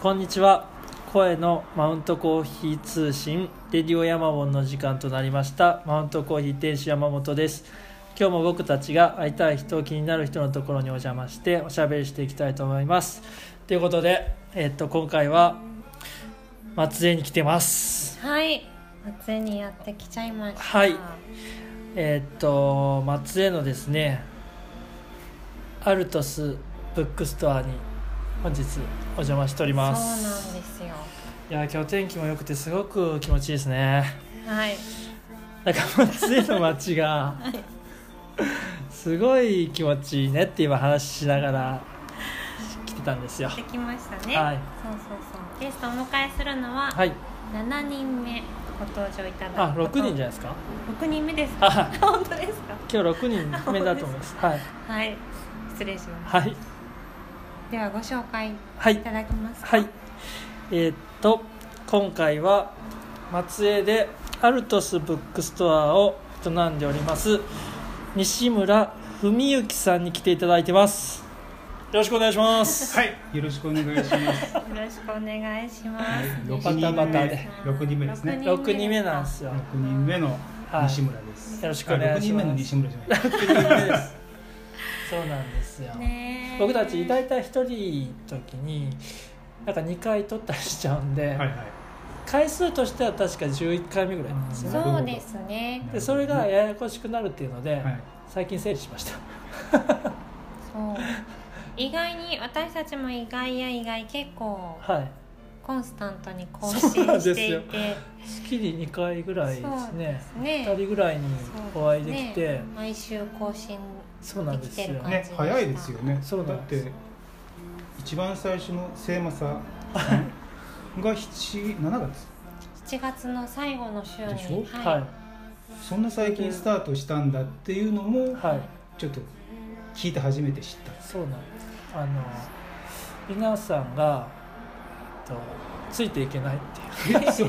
こんにちは。声のマウントコーヒー通信レディオヤマモンの時間となりました。マウントコーヒー店主山本です。今日も僕たちが会いたい人気になる人のところにお邪魔しておしゃべりしていきたいと思います。ということで、えっと今回は松江に来てます。はい。松江にやってきちゃいました。はい。えっと松江のですねアルトスブックストアに本日お邪魔しておりそうなんますですよ。いや今日天気も良くてすごく気持ちいいですね。はい。なんか松江の街がすごい気持ちいいねって今話しながら来てたんですよ。できましたね。はい。そうそうそう。ゲストをお迎えするのははい。7人目ご登場いただくあ6人じゃないですか？6人目です。本当ですか？今日6人目だと思います。はい。はい。失礼します。はいではご紹介はい。いただけますか？はい。えーっと今回は松江でアルトスブックストアを営んでおります西村文幸さんに来ていただいてます。よろしくお願いします。はい、よろしくお願いします。よろしくお願いします。六バタバタで六人目ですね。六6人目なんですよ。六人目の西村です。よろしくお願いします。あ六人目の西村じゃない。6人目ですそうなんですよ、僕たち大体1人の時になんか2回取ったりしちゃうんで、はいはい。回数としては確か11回目ぐらいなんですよ。ねそうですね。でそれがややこしくなるっていうので、はい。最近整理しました。そう。意外に私たちも意外や意外結構はい。コンスタントに更そう新なんですよ。していて月に2回ぐらいですね。ですね。2人ぐらいにお会いできて、ね。毎週更新そうなんですよね、早いですよね。そうだって一番最初の聖正。さ んが七七月。7月の最後の週にでしょ？はい。そんな最近スタートしたんだっていうのもはい。ちょっと聞いて初めて知った。そうなんです。あの皆さんが、えっと、ついていけないっていう。そう。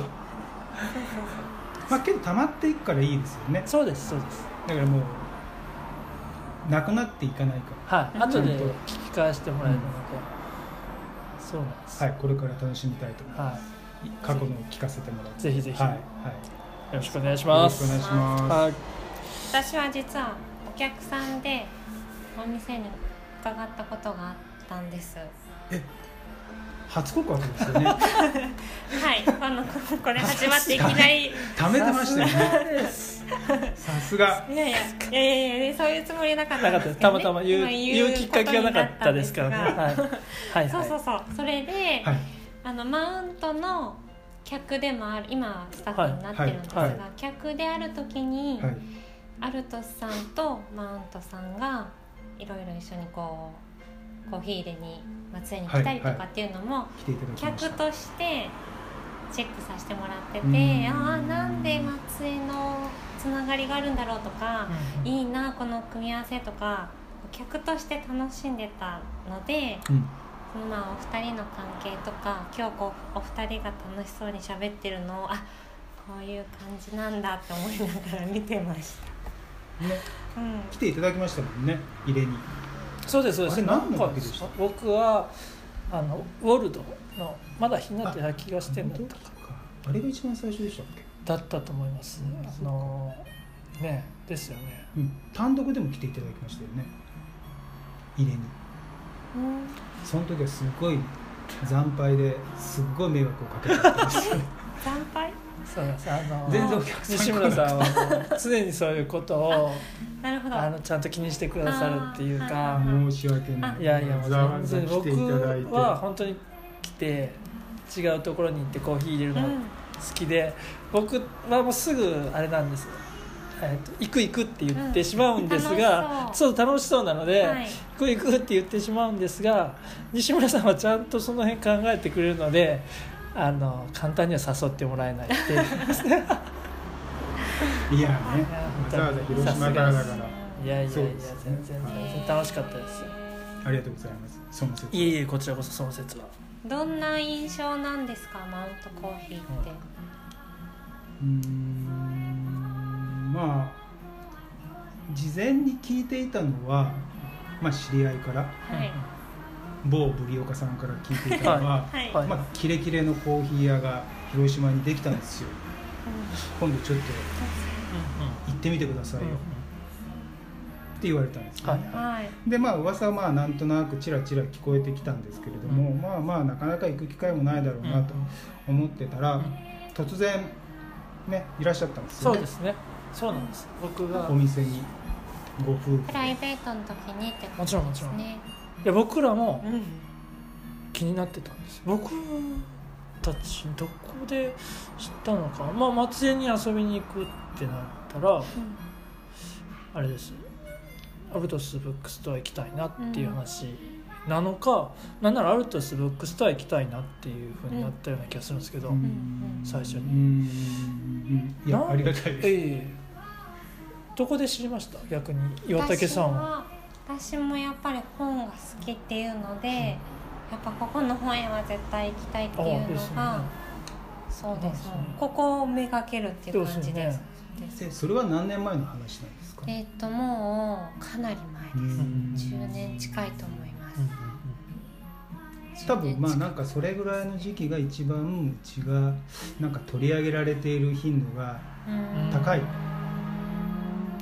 まあけど溜まっていくからいいですよね。そうですそうです。だからもうなくなっていかないかはいうん後で聞き返してもらえるので、そうなんですら。はい、これから楽しみたいと思いまはす。過去のを聞かせてもらって。いぜひぜひ、はい、はい。よろしくお願いしよますろしくお願いします。はい私は実はお客さんでお店に伺ったことがあったんです初告白ですよね。はいあのここれ始まっていきなり 貯めてましたよね。さすが。いやいやいやいやいやそういうつもりなかったなんかったですけど、ね、たまたま言う今言うきっかけがなかったですから。ねはい。はい。そうそうはいそう。それで、はい。あのマウントの客でもある今はスタッフになってるんですが、はい。はい。客である時に、はい。アルトスさんとマウントさんがいろいろ一緒にこうコーヒー入れに松江に来たりとかっていうのも。客としてチェックさせてもらってて、うん。ああなんで松江のつながりがあるんだろうとか、うんいいなこの組み合わせとか客として楽しんでたのでうん。そのまあお二人の関係とか今日こうお二人が楽しそうに喋ってるのをあこういう感じなんだって思いながら見てました。ね、うん来ていただきましたもんね。入れに。そうですそうですあれ何の時でした？僕はあのウォルドのまだ日になってた気がしてんだったかあれが一番最初でしたっけ？だったと思いますあのねですよねうん。単独でも来ていただきましたよね。入れに。うんその時はすごい惨敗ですっごい迷惑をかけちゃったんですよ。惨敗？そうですあの全然お客さん西村さんは常にそういうことをなるほどあのちゃんと気にしてくださるっていうあか申し訳ない。いやいや全然来ていただいて。僕は本当に来て違うところに行ってコーヒー入れるの好きで、僕はもうすぐあれなんです、えーと行く行くって言ってしまうんですが、うんそう。楽しそうなので、はい。行く行くって言ってしまうんですが西村さんはちゃんとその辺考えてくれるのであの簡単には誘ってもらえないっていう いやねいや、わざわざ広島から。だから。いやいやいやそうですね全然。全然楽しかったですよ。ありがとうございます。その説。いえいえこちらこそその説は。どんな印象なんですかマウントコーヒーって、うーん。まあ事前に聞いていたのは、まあ、知り合いからはい。某ブリオカさんから聞いていたのは、はい。はい。まあ、キレキレのコーヒー屋が広島にできたんですよ。今度ちょっと行ってみてくださいよ、って言われたんですね、はい。はい。でまあ噂はまあなんとなくちらちら聞こえてきたんですけれども、うん。まあまあなかなか行く機会もないだろうなと思ってたら、うん。突然ねいらっしゃったんですよね。そうですね。そうなんです。僕がお店にご夫婦プライベートの時にってこともちろんもちろん。ですねいや僕らもうん。気になってたんです僕たちどこで知ったのか。まあ松江に遊びに行くってなったらあれです。アルトスブックストア行きたいなっていう話なのか、なんならアルトスブックストア行きたいなっていうふうになったような気がするんですけど、うん。最初に。うん。うんいやなありがたいです、ええ。どこで知りました？逆に岩竹さんは。私は私もやっぱり本が好きっていうので、やっぱここの本屋は絶対行きたいっていうのですよね。がそうです。そうですね。ここをめがけるっていう感じです。ですでそれは何年前の話なんですか、えっ、ともうかなり前です。うん。10年近いと思います。うんうん多分まあ10年近いなんかそれぐらいの時期が一番うちがなんか取り上げられている頻度がうん。高い、うん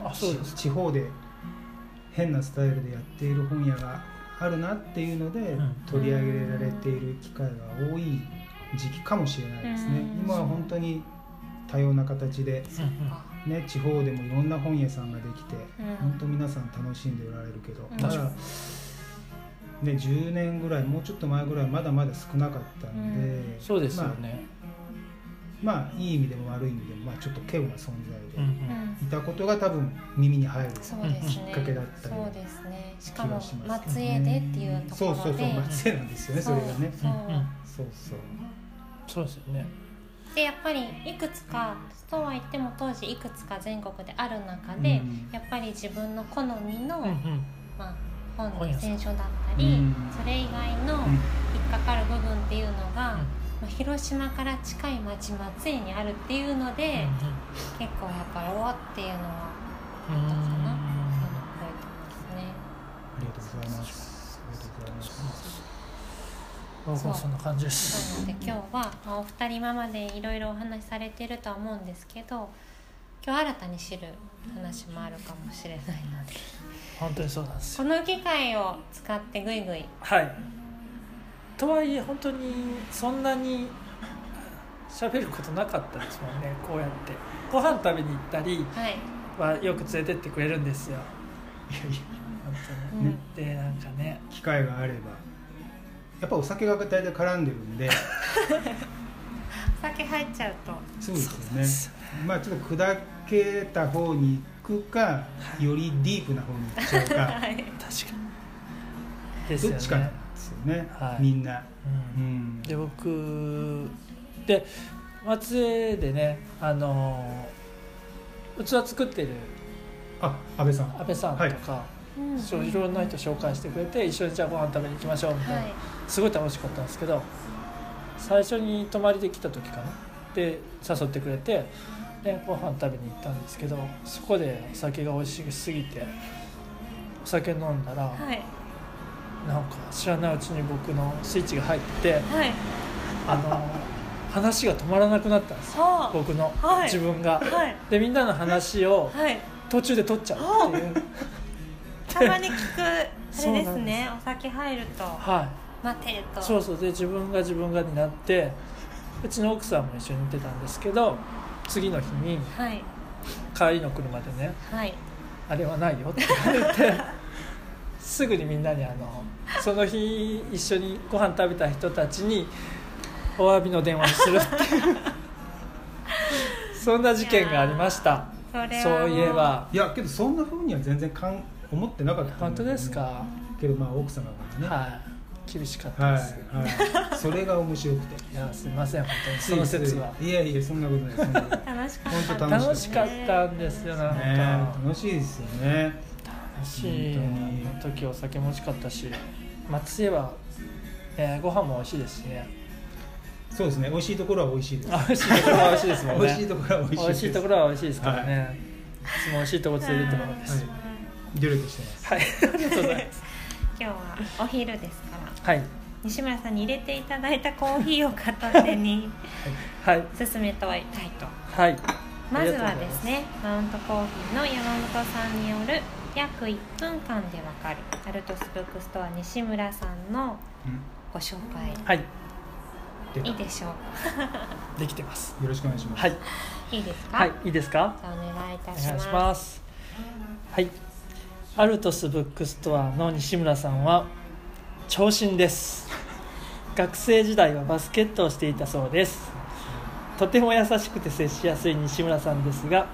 あそうです地方で変なスタイルでやっている本屋があるなっていうので、ん。取り上げられている機会が多い時期かもしれないですね、うん。今は本当に多様な形で、ね、地方でもいろんな本屋さんができて、うん。本当皆さん楽しんでおられるけど、うん。まだ、ね、10年ぐらいもうちょっと前ぐらいまだまだ少なかったんで、うん。そうですよね、まあ、まあいい意味でも悪い意味でも、まあ、ちょっと稀有な存在うんで、うん。いたことが多分耳に入るそうですね。きっかけだったりそうですね。しかも松江でっていうところで。そうそうそう松江なんですよねそれがね。そうそうそう。そうですよね。でやっぱりいくつかそうは言っても当時いくつか全国である中で、うん。やっぱり自分の好みの、うんうん。まあ、本の選書だったり、うん。それ以外のうん。引っかかる部分っていうのが、まあ、広島から近い町松江にあるっていうので、結構やっぱりおおっていうのはあったかな。っていうのを覚えてますね。ありがとうございます。ありがとうございます。僕もそんな感じです。なので今日は、まあ、お二人今までいろいろお話しされてるとは思うんですけど今日新たに知る話もあるかもしれないので。本当にそうなんですよ。この機会を使ってぐいぐい。はい。とはいえ本当にそんなに喋ることなかったですもんねこうやって。ご飯食べに行ったりはい、はよく連れてってくれるんですよ。いやいや本当に、うん。でなんかね。機会があれば。やっぱお酒が大体絡んでるんで。お酒入っちゃうと。そうですよねまあちょっと砕けた方に行くかよりディープな方に行っちゃうか。はい。確かにですよね。どっちかなんですよね、はいみんな、ううん。ん、で僕で松江でねあの器作ってる。あ安倍さん。安倍さんとか、うんそういろんな人紹介してくれて一緒にじゃあご飯食べに行きましょうみたいな、はい。すごい楽しかったんですけど最初に泊まりで来た時かな。で誘ってくれてでご飯食べに行ったんですけどそこでお酒が美味しすぎてお酒飲んだら、はい。なんか知らないうちに僕のスイッチが入ってはい。あの話が止まらなくなったんです僕の、はい。自分が。はい。でみんなの話をはい。途中で取っちゃうっていう。たまに聞くあれですねお酒入ると。はい。待てと。そうそう。で自分が自分がになってうちの奥さんも一緒に寝てたんですけど次の日にはい。帰りの車でねはい「あれはないよ」って言われて すぐにみんなにあのその日一緒にご飯食べた人たちにお詫びの電話をするっていう。そんな事件がありました。それはもう。そういえば。いやけどそんなふうには全然かん思ってなかったね。本当ですか、けどまあ奥様がね。はい厳しかったはい、です、はい、それが面白くて。い、やすいません本当にその説は。ついやいやそんなことないそんなことない楽しかった。本当楽しかったんですよなんか、ね楽しいですよね。楽しい。本当にあの時お酒も美味しかったし松江は、えーご飯も美味しいですしね。そうですね美味しいところは美味しいです。あ美味しいところは美味しいですもんね。美味しいところは美味しいです。美味しいところは美味しいですからね、い、つも美味しいところ連れてってもらうんです。はい。努力してます。はい、ありがとうございます。今日はお昼ですかはい。西村さんに入れていただいたコーヒーを片手にはい。進めたいと。はい。まずはですねマウントコーヒーの山本さんによる約1分間でわかるアルトスブックストア西村さんのうん。ご紹介。はい。でいいでしょう。できてます。よろしくお願いします、はい。いいですか？はい。いいですか？お願いいたお願いしますします。はい。アルトスブックストアの西村さんは長身です。学生時代はバスケットをしていたそうです。とても優しくて接しやすい西村さんですが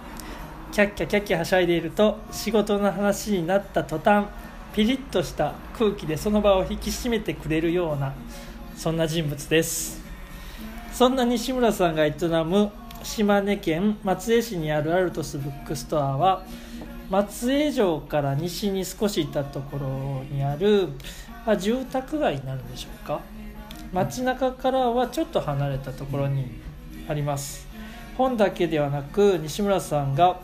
キャッキャキャッキャはしゃいでいると仕事の話になった途端ピリッとした空気でその場を引き締めてくれるようなそんな人物です。そんな西村さんが営む島根県松江市にあるアルトスブックストアは松江城から西に少し行ったところにあるあ住宅街になるんでしょうか？街中からはちょっと離れたところにあります。本だけではなく西村さんが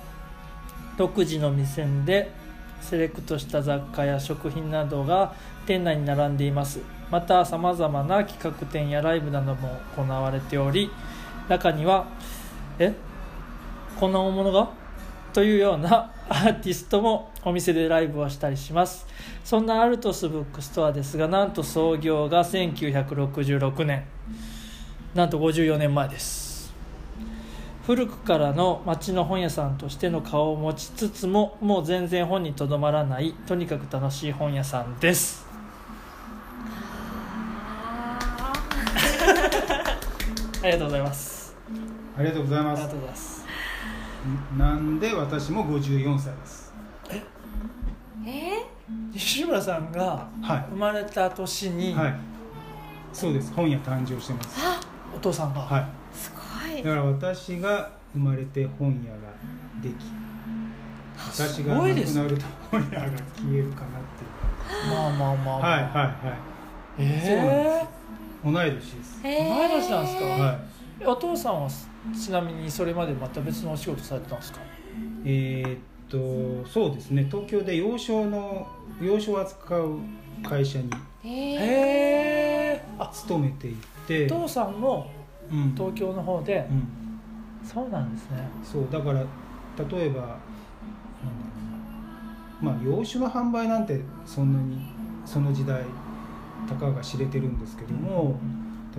独自の目線でセレクトした雑貨や食品などが店内に並んでいます。またさまざまな企画展やライブなども行われており中にはえ？こんな大物が？というようなアーティストもお店でライブをしたりします。そんなアルトスブックストアですがなんと創業が1966年。なんと54年前です。古くからの町の本屋さんとしての顔を持ちつつももう全然本にとどまらないとにかく楽しい本屋さんです。あありがとうございます。ありがとうございありがますとうございます。なんで私も54歳です。ーえ西村さんがは生まれた年にいはい。そうです本屋誕生してます。お父さんが、はい。ー、すごい。だから私が生まれて本屋ができ私が亡くなると本屋が消えるかなって。いうまあまあまあ、まあ、はいはいはい。え同い年です。え同い年なんですか？はえお父さんはちなみにそれまでまた別のお仕事されてたんですか？いえーっとそうですね。東京で洋書の洋書を扱う会社にえへー、えあ勤めていてお父さんもうん。東京の方で、うん。そうなんですね。そうだから例えばなんだろうなまあ洋酒の販売なんてそんなにその時代たかが知れてるんですけども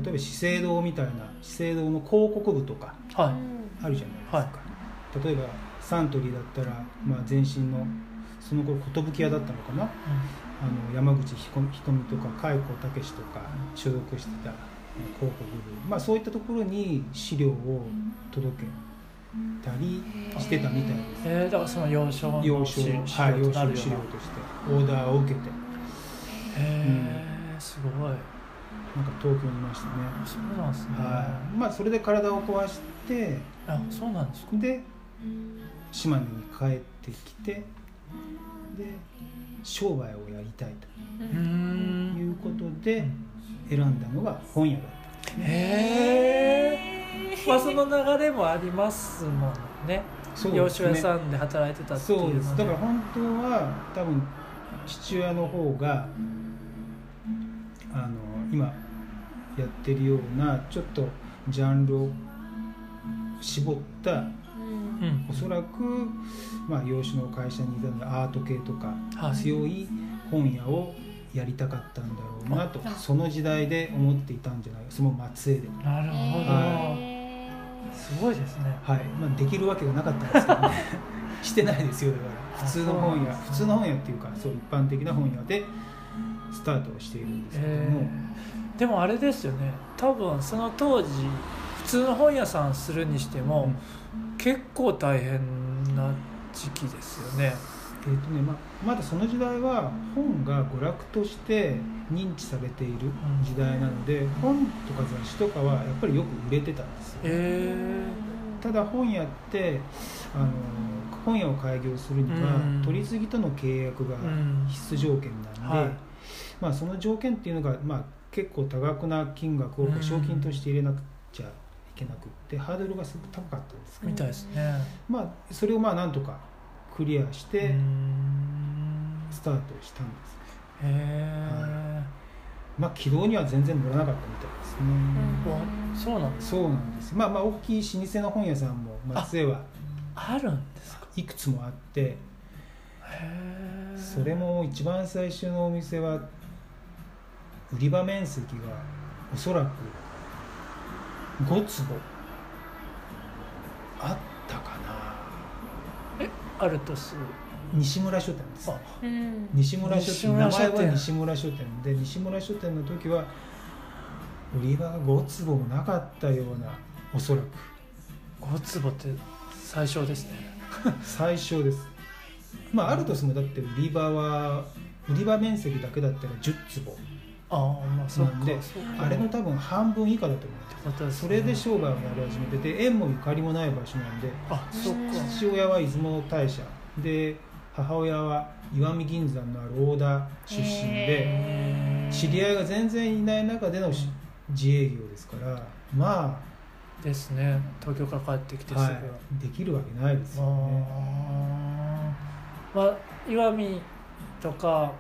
例えば資生堂みたいな資生堂の広告部とかはい、あるじゃないですか、例えばサントリーだったら、まあ、前身のその頃寿屋だったのかな？あの山口ひこひとみとか海子武史とか所属してた広告部、まあ、そういったところに資料を届けたりしてたみたいです。えー、だからその幼少の要所資料はい要となるような。所資料としてオーダーを受けて。へえ、すごい。なんか東京にいましたね、そうなんですね、はい。まあ、それで体を壊してあそうなんですか。で島根に帰ってきてで商売をやりたいということで選んだのが本屋だったへえまあその流れもありますもんね。そうね。書屋さんで働いてたっていうのそうです。だから本当は多分父親の方があの今やってるようなちょっとジャンルを絞ったうん。うんおそらく、まあ、洋酒の会社にいたのでアート系とかはい。強い本屋をやりたかったんだろうなとあその時代で思っていたんじゃないその松江で、なるほど、はすごいですね。はい。まあ、できるわけがなかったんですけどね。してないですよだから。普通の本屋ね。普通の本屋っていうかそう一般的な本屋でスタートをしているんですけども、えー。でもあれですよね。多分その当時普通の本屋さんするにしても、結構大変な時期ですよね。えーとねままだその時代は本が娯楽として認知されている時代なので、本とか雑誌とかはやっぱりよく売れてたんですよ。えただ本屋ってあの本屋を開業するには、うん。取り次ぎとの契約がうん。必須条件なんで、はい。まあ、その条件っていうのが、まあ、結構多額な金額をうん。賞金として入れなくちゃいけなくってハードルがすごく高かったんですけど、みたいですね。まあ、それをまあなんとかクリアしてスタートしたんです、へえ、まあ軌道には全然乗らなかったみたいですね、おそうなんです。そうなんです。まあまあ大きい老舗の本屋さんも松江はあるんですか？いくつもあってへえそれも一番最初のお店は売り場面積がおそらく5坪。あったかな。アルトス西村書店です。あうん。西村書西店。名前は西村書店で西村書店の時は売り場が5坪もなかったようなおそらく。5坪って最小ですね。最小です。まあアルトスもだって売り場は売り場面積だけだったら10坪ああまあそっであれの多分半分以下だと思うんですまたそれで商売をやり始めてて縁もゆかりもない場所なんであそっか。父親は出雲大社。で母親は石見銀山のある大田出身で知り合いが全然いない中でのし自営業ですからまですね。東京から帰ってきてあ、すぐ、は。い、できるわけないですよね。まあ石見とか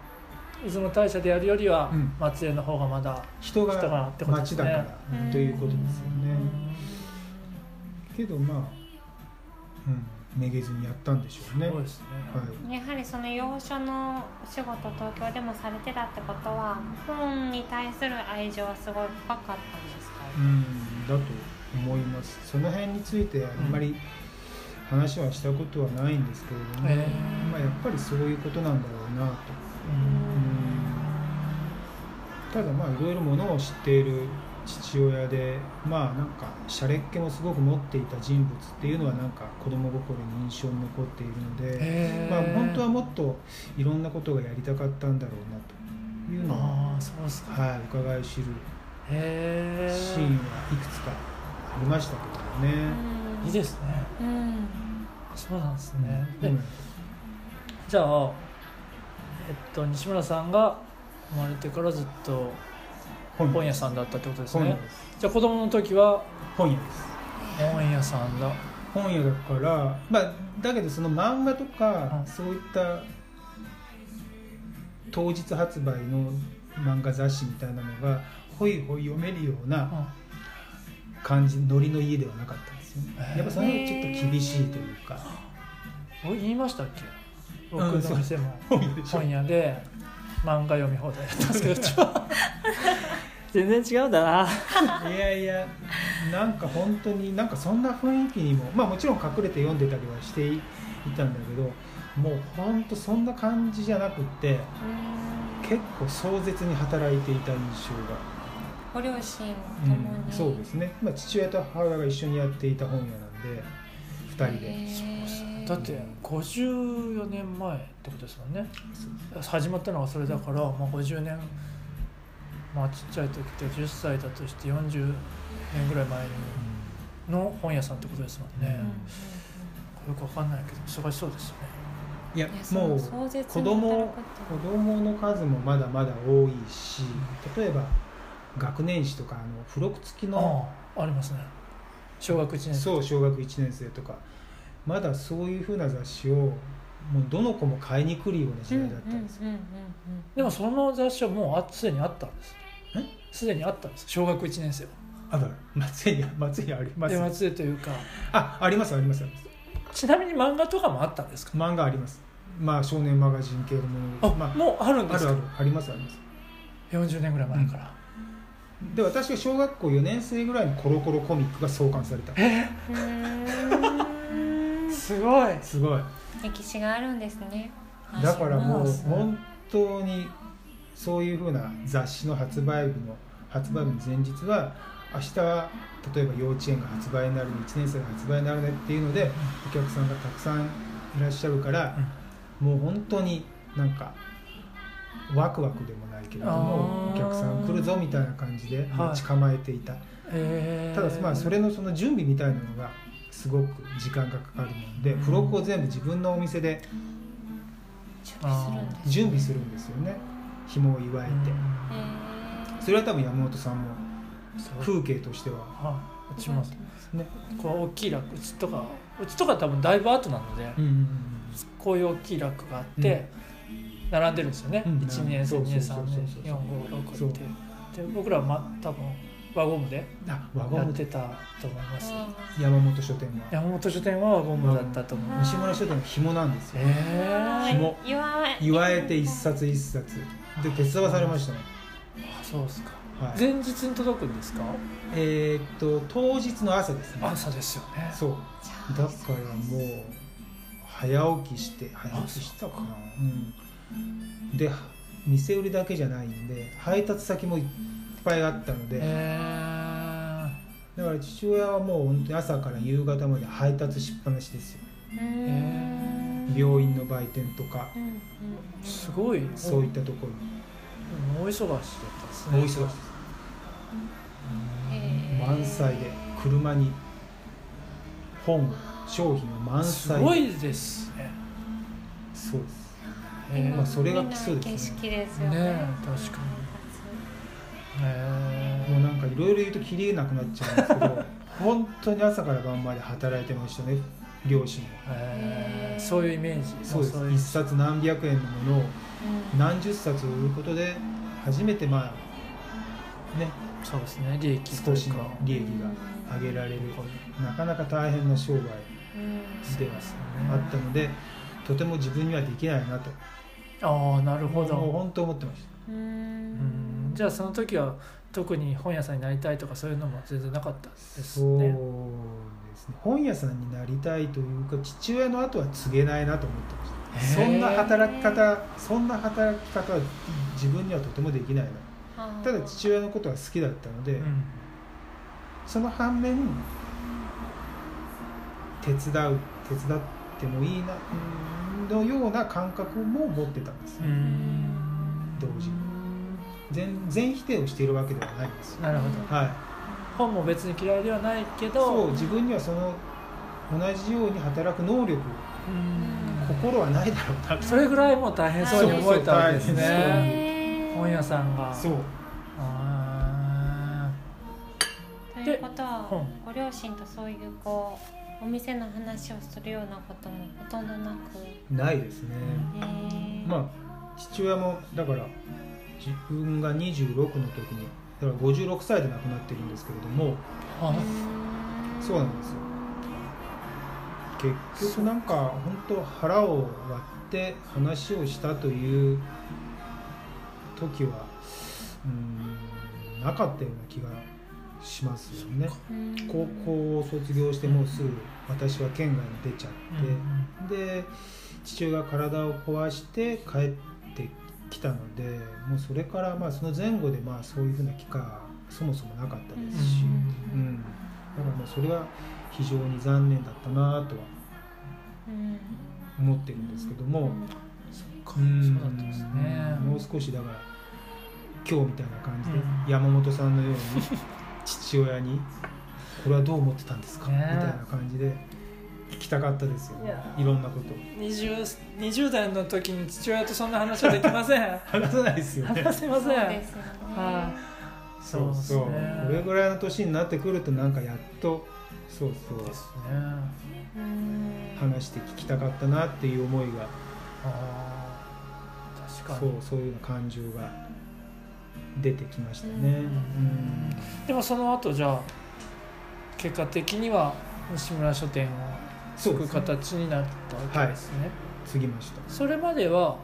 出雲大社でやるよりはうん。松江の方がまだ人が人がってことですね。町だからということですよね。けどまあ、うん、めげずにやったんでしょうね。そうですね、はい。やはりその洋書のお仕事東京でもされてたってことは本に対する愛情はすごい深かったんですか、うん。だと思います。その辺についてあんまり話はしたことはないんですけれども、え。まあ、やっぱりそういうことなんだろうなと、ただまあいろいろものを知っている父親でまあなんかシャレっ気もすごく持っていた人物っていうのはなんか子供心に印象に残っているので、へー。まあ、本当はもっといろんなことがやりたかったんだろうなというのは、ああそうですか。はい、伺い知るシーンはいくつかありましたけどね。いいですね。うん。そうなんですね、でうん。じゃあえっと西村さんが生まれてからずっと本屋さんだったってことですね。じゃあ子供の時は？本屋です。本屋さんだ。本屋だからまあだけどその漫画とか、うん。そういった当日発売の漫画雑誌みたいなのがほいほい読めるような感じノリの家ではなかったんですよね。やっぱそれはちょっと厳しいというか。お言いましたっけ？僕うんの店も本屋で漫画読み放題やったんですけど 全然違うんだな。いやいやなんか本当になんかそんな雰囲気にもまあもちろん隠れて読んでたりはしていたんだけどもう本当そんな感じじゃなくって結構壮絶に働いていた印象が。ご両親うともに、ん、そうですね、まあ、父親と母親が一緒にやっていた本屋なんで2人で。へーだって54年前ってことですもんね。始まったのがそれだから、まあ、50年まあちっちゃい時って10歳だとして40年ぐらい前にの本屋さんってことですもんね、うんよくわかんないけど忙しそうですよね。いやもう子供子供の数もまだまだ多いし例えば学年誌とかあの付録付きのああありますね。小学1年生。そう小学1年生とかまだそういうふうな雑誌をもうどの子も買いに来るような時代だったんですでもその雑誌はもうあすでにあったんです。え？すでにあったんです。小学1年生は。あだ松江に松江にありますで松江というか。あありますありますあります。ちなみに漫画とかもあったんですか？漫画あります。まあ少年マガジン系のもあ、のまあもうあるんですか？あるある。ありますあります。40年ぐらい前から、で私が小学校4年生ぐらいにコロコロコミックが創刊された。え？うーんすごい。すごい。歴史があるんですね。だからもう本当にそういうふうな雑誌の発売日の発売日の前日は明日は例えば幼稚園が発売になるね1年生が発売になるねっていうのでお客さんがたくさんいらっしゃるから、もう本当になんかワクワクでもないけれどもお客さん来るぞみたいな感じではい。待ち構えていた、えー、ただまあそれのその準備みたいなのがすごく時間がかかるもんでうん。付録を全部自分のお店で準備するんですよね。紐を祝えて、へそれは多分山本さんも風景としてははい、うちもね、こう大きいラックうちとかうちとか多分だいぶ後なので、こういう大きいラックがあって、並んでるんですよね、うん。1年生2そう年3そうそう年そうそう456ってで僕らは、ま、多分輪ゴムで？あ輪ゴムやってたと思います。山本書店は。山本書店は輪ゴムだったと思います、西村書店の紐なんですよ。ええ紐。言わ言われて一冊一冊。で手伝わされましたね、あそうですか。はい、前日に届くんですか？えーっと当日の朝ですね。朝ですよね。そう。だからもう早起きして早起きしたかな。うん。で店売りだけじゃないんで配達先もぱいあったので、えだから父親はもう本当に朝から夕方まで配達しっぱなしですよ。病院の売店とか。うんうんうん。ー、すごい。そういったところ。に大忙しだったですね。大忙しです満載で。車に本商品が満す載で。ごいですね。そうです。えまあそれが基礎ですね景色ですよね。ねえ確かえもうなんかいろいろ言うときりなくなっちゃうんですけど 本当に朝から晩まで働いてましたね両親は。えー。そういうイメージ。そうです。一冊何百円のものをうん。何十冊売ることで初めてまあね。そうですね。利益少しの利益が上げられる。なかなか大変な商売うん。でそうですあったのでとても自分にはできないなと。ああなるほもうど本当思ってましううん。んじゃあその時は特に本屋さんになりたいとかそういうのも全然なかったんでたすそうねですね。本屋さんになりたいというか父親の後は継げないなと思ってました。そんな働き方そんな働き方は自分にはとてもできないな。ただ父親のことは好きだったので、うん。その反面手伝う手伝ってもいいなのような感覚も持ってたんです、うん。同時に全全否定をしているわけではないんですよ。なるほど。はい。本も別に嫌いではないけどそう自分にはその同じように働く能力うん。心はないだろうなと。それぐらいもう大変そうに思えたわけですそうそう。大ね本屋さんが。そう。あということはでご両親とそういうこうお店の話をするようなこともほとんどなく。ないですね、まあ父親もだから自分が26の時にだから56歳で亡くなってるんですけれども。そうなんですよ。結局なんか本当腹を割って話をしたという時はうんなかったような気がしますよね。うん。高校を卒業してもうすぐ私は県外に出ちゃって、で父親が体を壊して帰ってきたのでもうそれからまあその前後でまあそういうふうな機会はそもそもなかったですし、ううん。だからまあそれは非常に残念だったなとはうん思ってるんですけども、そっかうん。そうだったんですね。もう少しだから今日みたいな感じで、うん。山本さんのように父親に「これはどう思ってたんですか?」ね。みたいな感じで聞きたかったですよいろんなこと。を 20, 20代の時に父親とそんな話はできません。話さないですよね。話せません。そうですよね。はい。そうそうねこれぐらいの年になってくるとなんかやっとそうそう。ですね。うん話して聞きたかったなっていう思いが。あー。確かに。そうそういう感情が出てきましたね、うん。うん。でもその後じゃあ結果的には西村書店を継ぐそうですね形になったわけですね。過ぎました。それまでは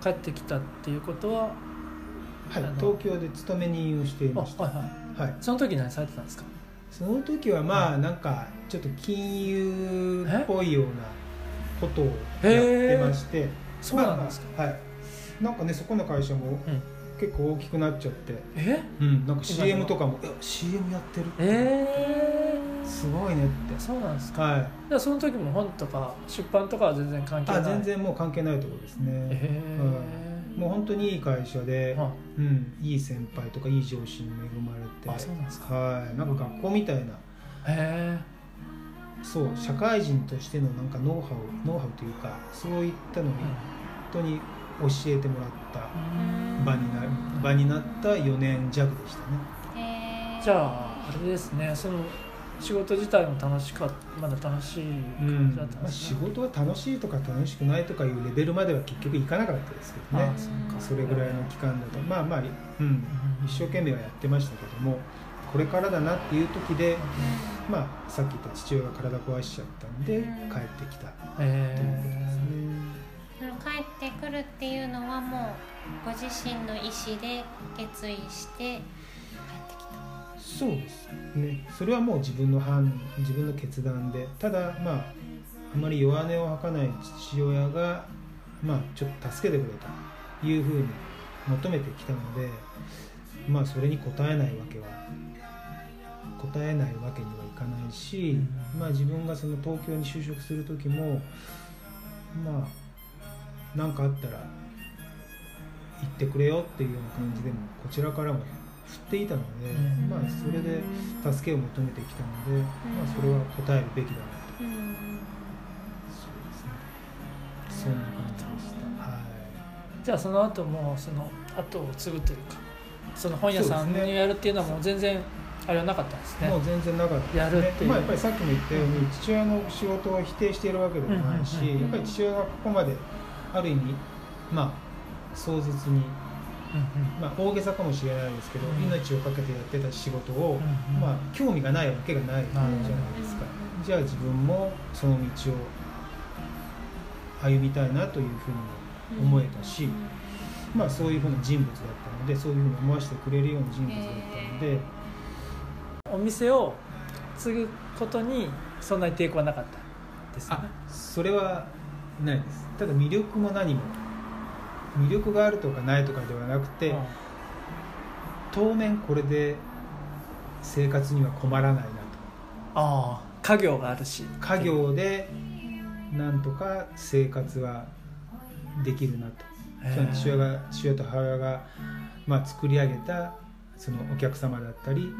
帰ってきたっていうことははい。東京で勤め人をしていました。はいはい。その時何されてたんですか？その時はまあなんかちょっと金融っぽいようなことをやってまして。そうなんですか、まあまあはい。なんかねそこの会社もうん結構大きくなっちゃって。え？うんなんか CM とかも「え CM やってる。えすごいね」って。ー、そうなんですか。はい。じゃあその時も本とか出版とかは全然関係ない？あ全然もう関係ないところですね、えもう本当にいい会社でー、、あ。うん、いい先輩とかいい上司に恵まれて。あそうなんですか。はい。なんか学校みたいな。へそう社会人としてのなんかノウハウノウハウというかそういったのを本当に教えてもらったえ場にな場になった4年弱でしたね。じゃああれですねその仕事自体も楽しかったまだ楽しい感じだったんまあ、ですね、仕事は楽しいとか楽しくないとかいうレベルまでは結局いかなかったですけどね。あそうか。それぐらいの期間だと。まあまあ、うん、一生懸命はやってましたけどもこれからだなっていう時で、まあ、さっき言った父親が体壊しちゃったんでうん。帰ってきたえその帰ってくるっていうのはもうご自身の意思で決意して帰ってきた。そうですね。それはもう自分の判自分の決断でただまああまり弱音を吐かない父親がまあちょっと助けてくれというふうに求めてきたのでまあそれに応えないわけは応えないわけにはいかないし、まあ自分がその東京に就職する時もまあ何かあったら言ってくれよっていうような感じでもこちらからも振っていたので、うん。まあそれで助けを求めてきたので、まあそれは答えるべきだなと、うんそうですね。そんな感じでした。はい。じゃあその後もその後を継ぐというかその本屋さんにやるっていうのはもう全然あれはなかったんですね。もう全然なかったですね。やるっていう。まあ、やっぱりさっきも言ったように父親の仕事を否定しているわけでもないし、やっぱり父親がここまである意味まあ壮絶に、うんまあ、大げさかもしれないですけど、うん。命を懸けてやってた仕事を、うんうん。まあ、興味がないわけがないじゃないですか、じゃあ自分もその道を歩みたいなというふうに思えたし、まあ、そういうふうな人物だったのでそういうふうに思わせてくれるような人物だったので。お店を継ぐことにそんなに抵抗はなかったですね。あそれはないです。ただ魅力も何も。魅力があるとかないとかではなくて、うん。当面これで生活には困らないなと。ああ。家業があるし家業でなんとか生活はできるなと。父親が父親と母親が、まあ、作り上げたそのお客様だったり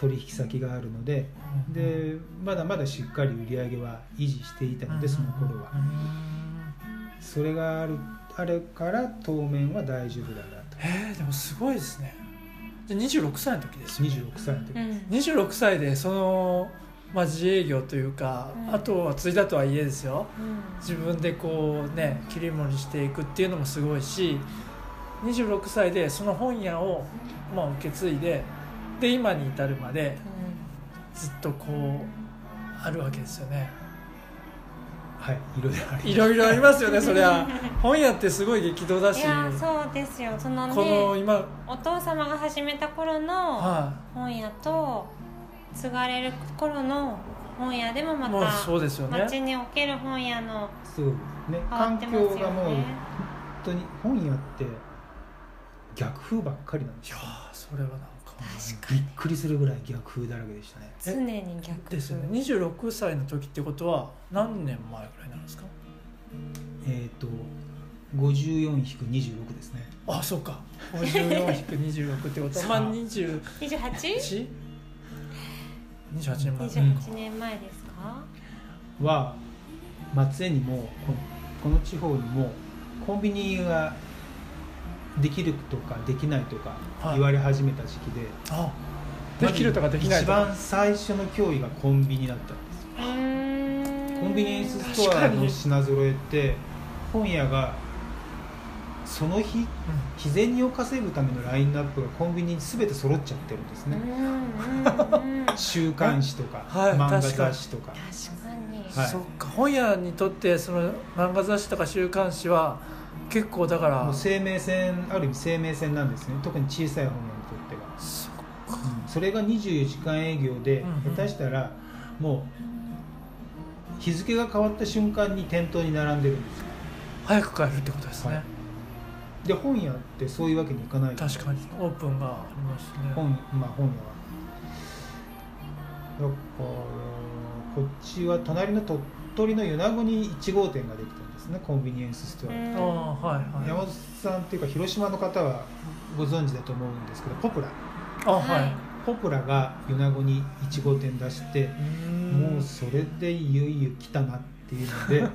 取引先があるのでうん。でまだまだしっかり売り上げは維持していたのでその頃は。うん。それがあるあるから当面は大丈夫だなと。へえでもすごいですね。で26歳の時ですよね。26歳の時、うん。26歳でその、まあ、自営業というか、うん。あとは継いだとはいえですよ。うん。自分でこうね切り盛りしていくっていうのもすごいし26歳でその本屋を、まあ、受け継いでで今に至るまでずっとこうあるわけですよね。はいいろいろありいろいろありますよねそりゃ。本屋ってすごい激動だし。いやそうですよ。そのこのね今お父様が始めた頃のは本屋と継がれる頃の本屋でもまたそうですよね。町における本屋のそうね。環ってますよね。境がもう本当に本屋って逆風ばっかりなんですよ。いやーそれはなびっくりするぐらい逆風だらけでしたね。常に逆ですよね。26歳の時ってことは何年前ぐらいなんですか？えっ、と54-26ですね。あそうか。54-26ってことはまあ 28? 28? 28年前。28年前ですか？は松江にもこのこの地方にもコンビニができるとかできないとかはい。言われ始めた時期で、あできるとかできない一とか。番最初の脅威がコンビニだったんですコンビニエンスストアの品揃えって本屋がその日日銭を稼ぐためのラインナップがコンビニに全て揃っちゃってるんですね、週刊誌とか、はい漫画雑誌とか。かに。はい。そっか。本屋にとってその漫画雑誌とか週刊誌は結構だからもう生命線ある意味生命線なんですね。特に小さい本屋にとっては、そっうん。それが24時間営業で、うんうん。下手したらもう日付が変わった瞬間に店頭に並んでるんですよ。早く帰るってことですね、はい。で本屋ってそういうわけにいかない。確かに。オープンがありますね。本まあ本屋。はだからこっちは隣の鳥取の米子に1号店ができたんですねコンビニエンスストア、うん。ああはいはい。山本さんっていうか広島の方はご存知だと思うんですけどポプラ。あはい、はい。ポプラが米子に1号店出してうーん。もうそれでいよいよ来たなっていうので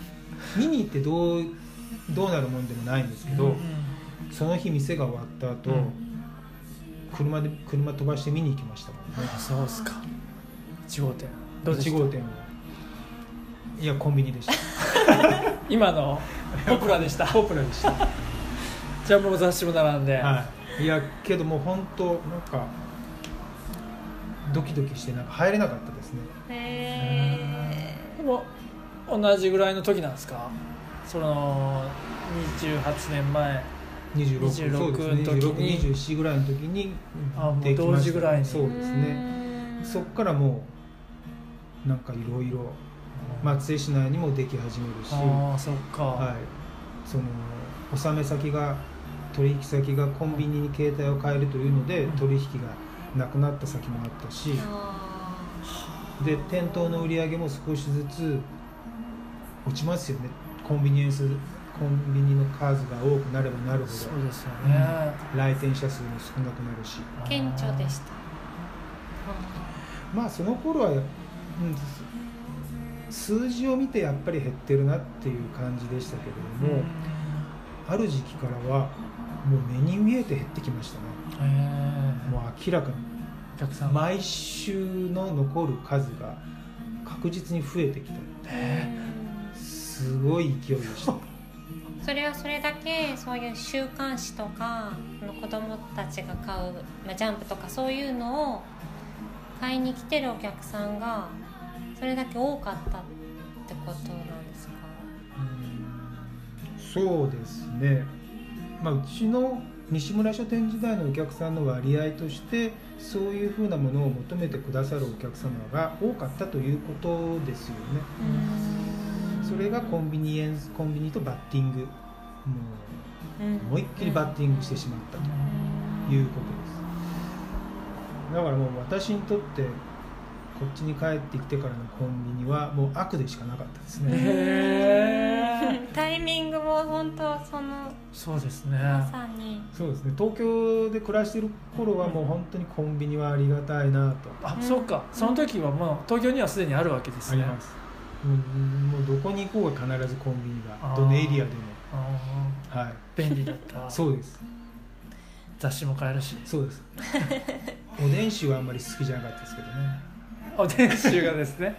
見に行ってどうどうなるもんでもないんですけど、うんその日店が終わった後、うん。車で車飛ばして見に行きましたもんね。あそうっすか。1号店。どうでし1た号店をいやコンビニでした。今のポプラでした。ポプラでした。じゃあもう雑誌も並んで、はい。いやけどもう本当なんかドキドキしてなんか入れなかったですね。へでも同じぐらいの時なんですか？その28年前。26 26そうですねの時に。2627ぐらいの時にあもうできました。同時ぐらいに。そうですね。そっからもうなんかいろいろ松江市内にもでき始めるしああそっか、はい、その納め先が取引先がコンビニに携帯を変えるというのでうん。取引がなくなった先もあったしあで店頭の売り上げも少しずつ落ちますよね。コンビニエンスコンビニの数が多くなればなるほそうですよね、ど来店者数も少なくなるし。ー顕著でした。まあその頃は、うん、数字を見てやっぱり減ってるなっていう感じでしたけれども、ある時期からはもう目に見えて減ってきましたねへえもう明らかに。お客さん毎週の残る数が確実に増えてきた。へすごい勢いでした。それはそれだけそういう週刊誌とかあの子供たちが買う、まあ、ジャンプとかそういうのを買いに来てるお客さんがそれだけ多かったってことなんですか？そうですね、まあ、うちの西村書店時代のお客さんの割合としてそういうふうなものを求めてくださるお客様が多かったということですよね。それがコンビニエンスコンビニとバッティングもうんう思いっきりバッティングしてしまったということです。だからもう私にとってこっちに帰ってきてからのコンビニはもう悪でしかなかったですね、へえ タイミングも本当そのそうですね。まさにそうですね。東京で暮らしてる頃はもう本当にコンビニはありがたいなと。あ、うんそうかその時はもう東京にはすでにあるわけですね。あります。もうもうどこに行こうが必ずコンビニが。どのエリアでも。あはい。ー便利だった。そうです。雑誌も買えるし。そうです。おでん酒はあんまり好きじゃなかったですけどねおでん臭がですね。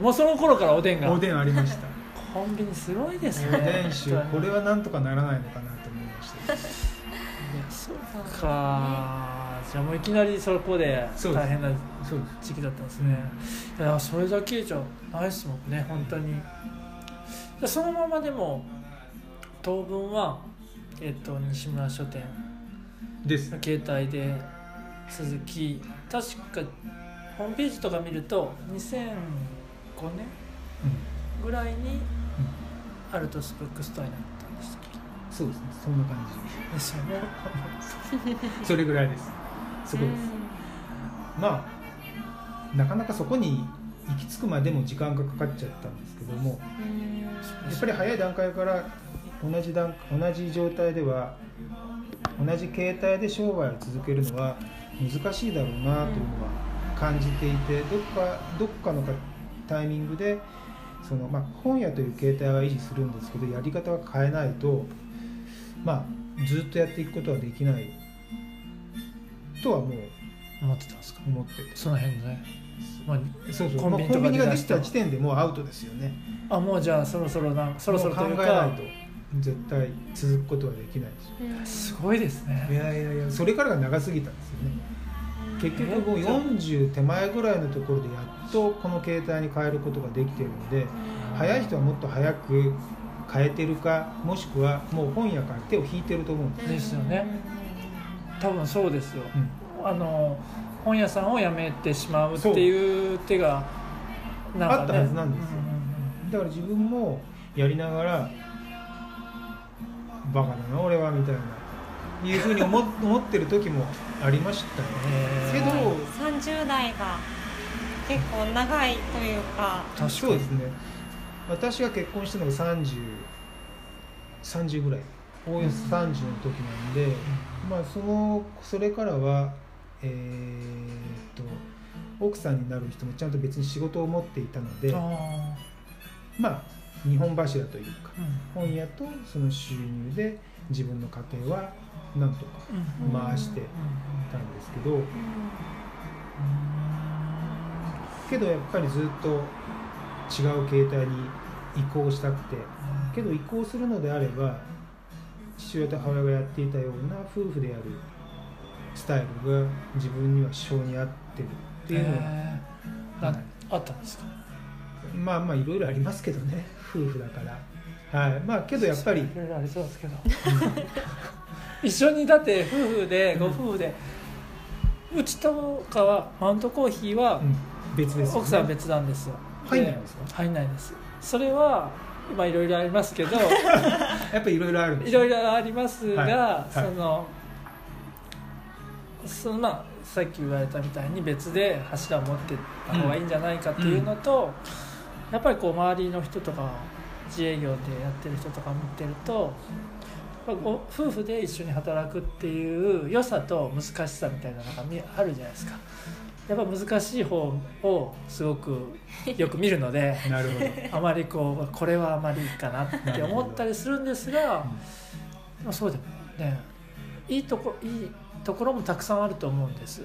もうその頃からおでんが。おでんありました。コンビニすごいですおねでん酒本当に。これはなんとかならないのかなと思いました。いやそうか。じゃあもういきなりそこで大変な時期だったんですね。いやそれだけじゃないですもんね本当に。でそのままでも当分は、えっと西村書店です。の携帯で続き確かホームページとか見ると2005年ぐらいにアルトスブックストアになったんでしたっそうですね。そんな感けですよね。じそれぐらいです。そこです。まあなかなかそこに行き着くまでも時間がかかっちゃったんですけどもうん。やっぱり早い段階から同じ段同じ状態では同じ形態で商売を続けるのは難しいだろうなというのは感じていてどっかどっかのかタイミングでその、まあ、本屋という形態は維持するんですけどやり方は変えないと、まあ、ずっとやっていくことはできない。とはもう思ってたんですか？思ってて。その辺ね、まそうそう。コンビニコンビニができた時点でもうアウトですよね。あ、あもうじゃあそろそろなんそろそろというか。も考えないと絶対続くことはできないですごいですいねやいやいやそれからが長すぎたんですよね結局もう40手前ぐらいのところでやっとこの携帯に変えることができているので早い人はもっと早く変えてるかもしくはもう本屋から手を引いてると思うんです、ですよね。多分そうですよ。うん。あの本屋さんを辞めてしまうっていう手がなんかね。あったはずなんですよ。うん。だから自分もやりながらバカだな俺はみたいないうふうに思思ってる時もありましたよへーけど30代が結構長いというか。そうですね私が結婚したのが3030 30ぐらい。おおよそ30の時なんで、まあそのそれからはえーっと奥さんになる人もちゃんと別に仕事を持っていたのであまあ日本柱というかーうん。本屋とその収入で自分の家庭はなんとかうん。回してたんですけど、けどやっぱりずっと違う形態に移行したくて。けど移行するのであれば父親と母親がやっていたような夫婦でやるスタイルが自分には性に合ってるっていうのは、へー。なあったんですか？まあまあいろいろありますけどね。夫婦だから。はい。まあけどやっぱり。いろいろありそうですけど一緒にだって夫婦でご夫婦で。うちとかはマウントコーヒーはうん。別ですよね。奥さんは別なんですよ。入んないんですか？入んないです。それは今いろいろありますけど。やっぱりいろいろあるんですいろいろありますが、はい。はい。そのそのまあさっき言われたみたいに別で柱を持ってった方がいいんじゃないかっていうのと、やっぱりこう周りの人とか自営業でやってる人とか見てると夫婦で一緒に働くっていう良さと難しさみたいなのが見あるじゃないですか。やっぱ難しい方をすごくよく見るのでなるほど。あまりこうこれはあまりいいかなって思ったりするんですが、まあ、そうでもね。いいとこいいところもたくさんあると思うんです。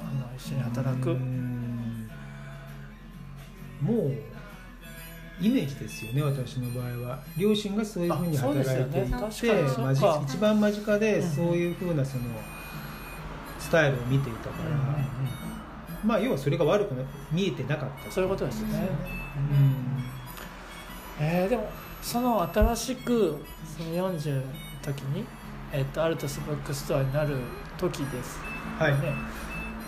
あの一緒に働く。もうイメージですよね私の場合は。両親がそういうふうに働いていて、よね。確かにそうまじか一番間近でうん。そういうふうなそのスタイルを見ていたから、まあ要はそれが悪くな見えてなかった。そういうことですね。うん。えーでもその新しくその40の時に、えっとアルトスブックストアになる時ですはい、ね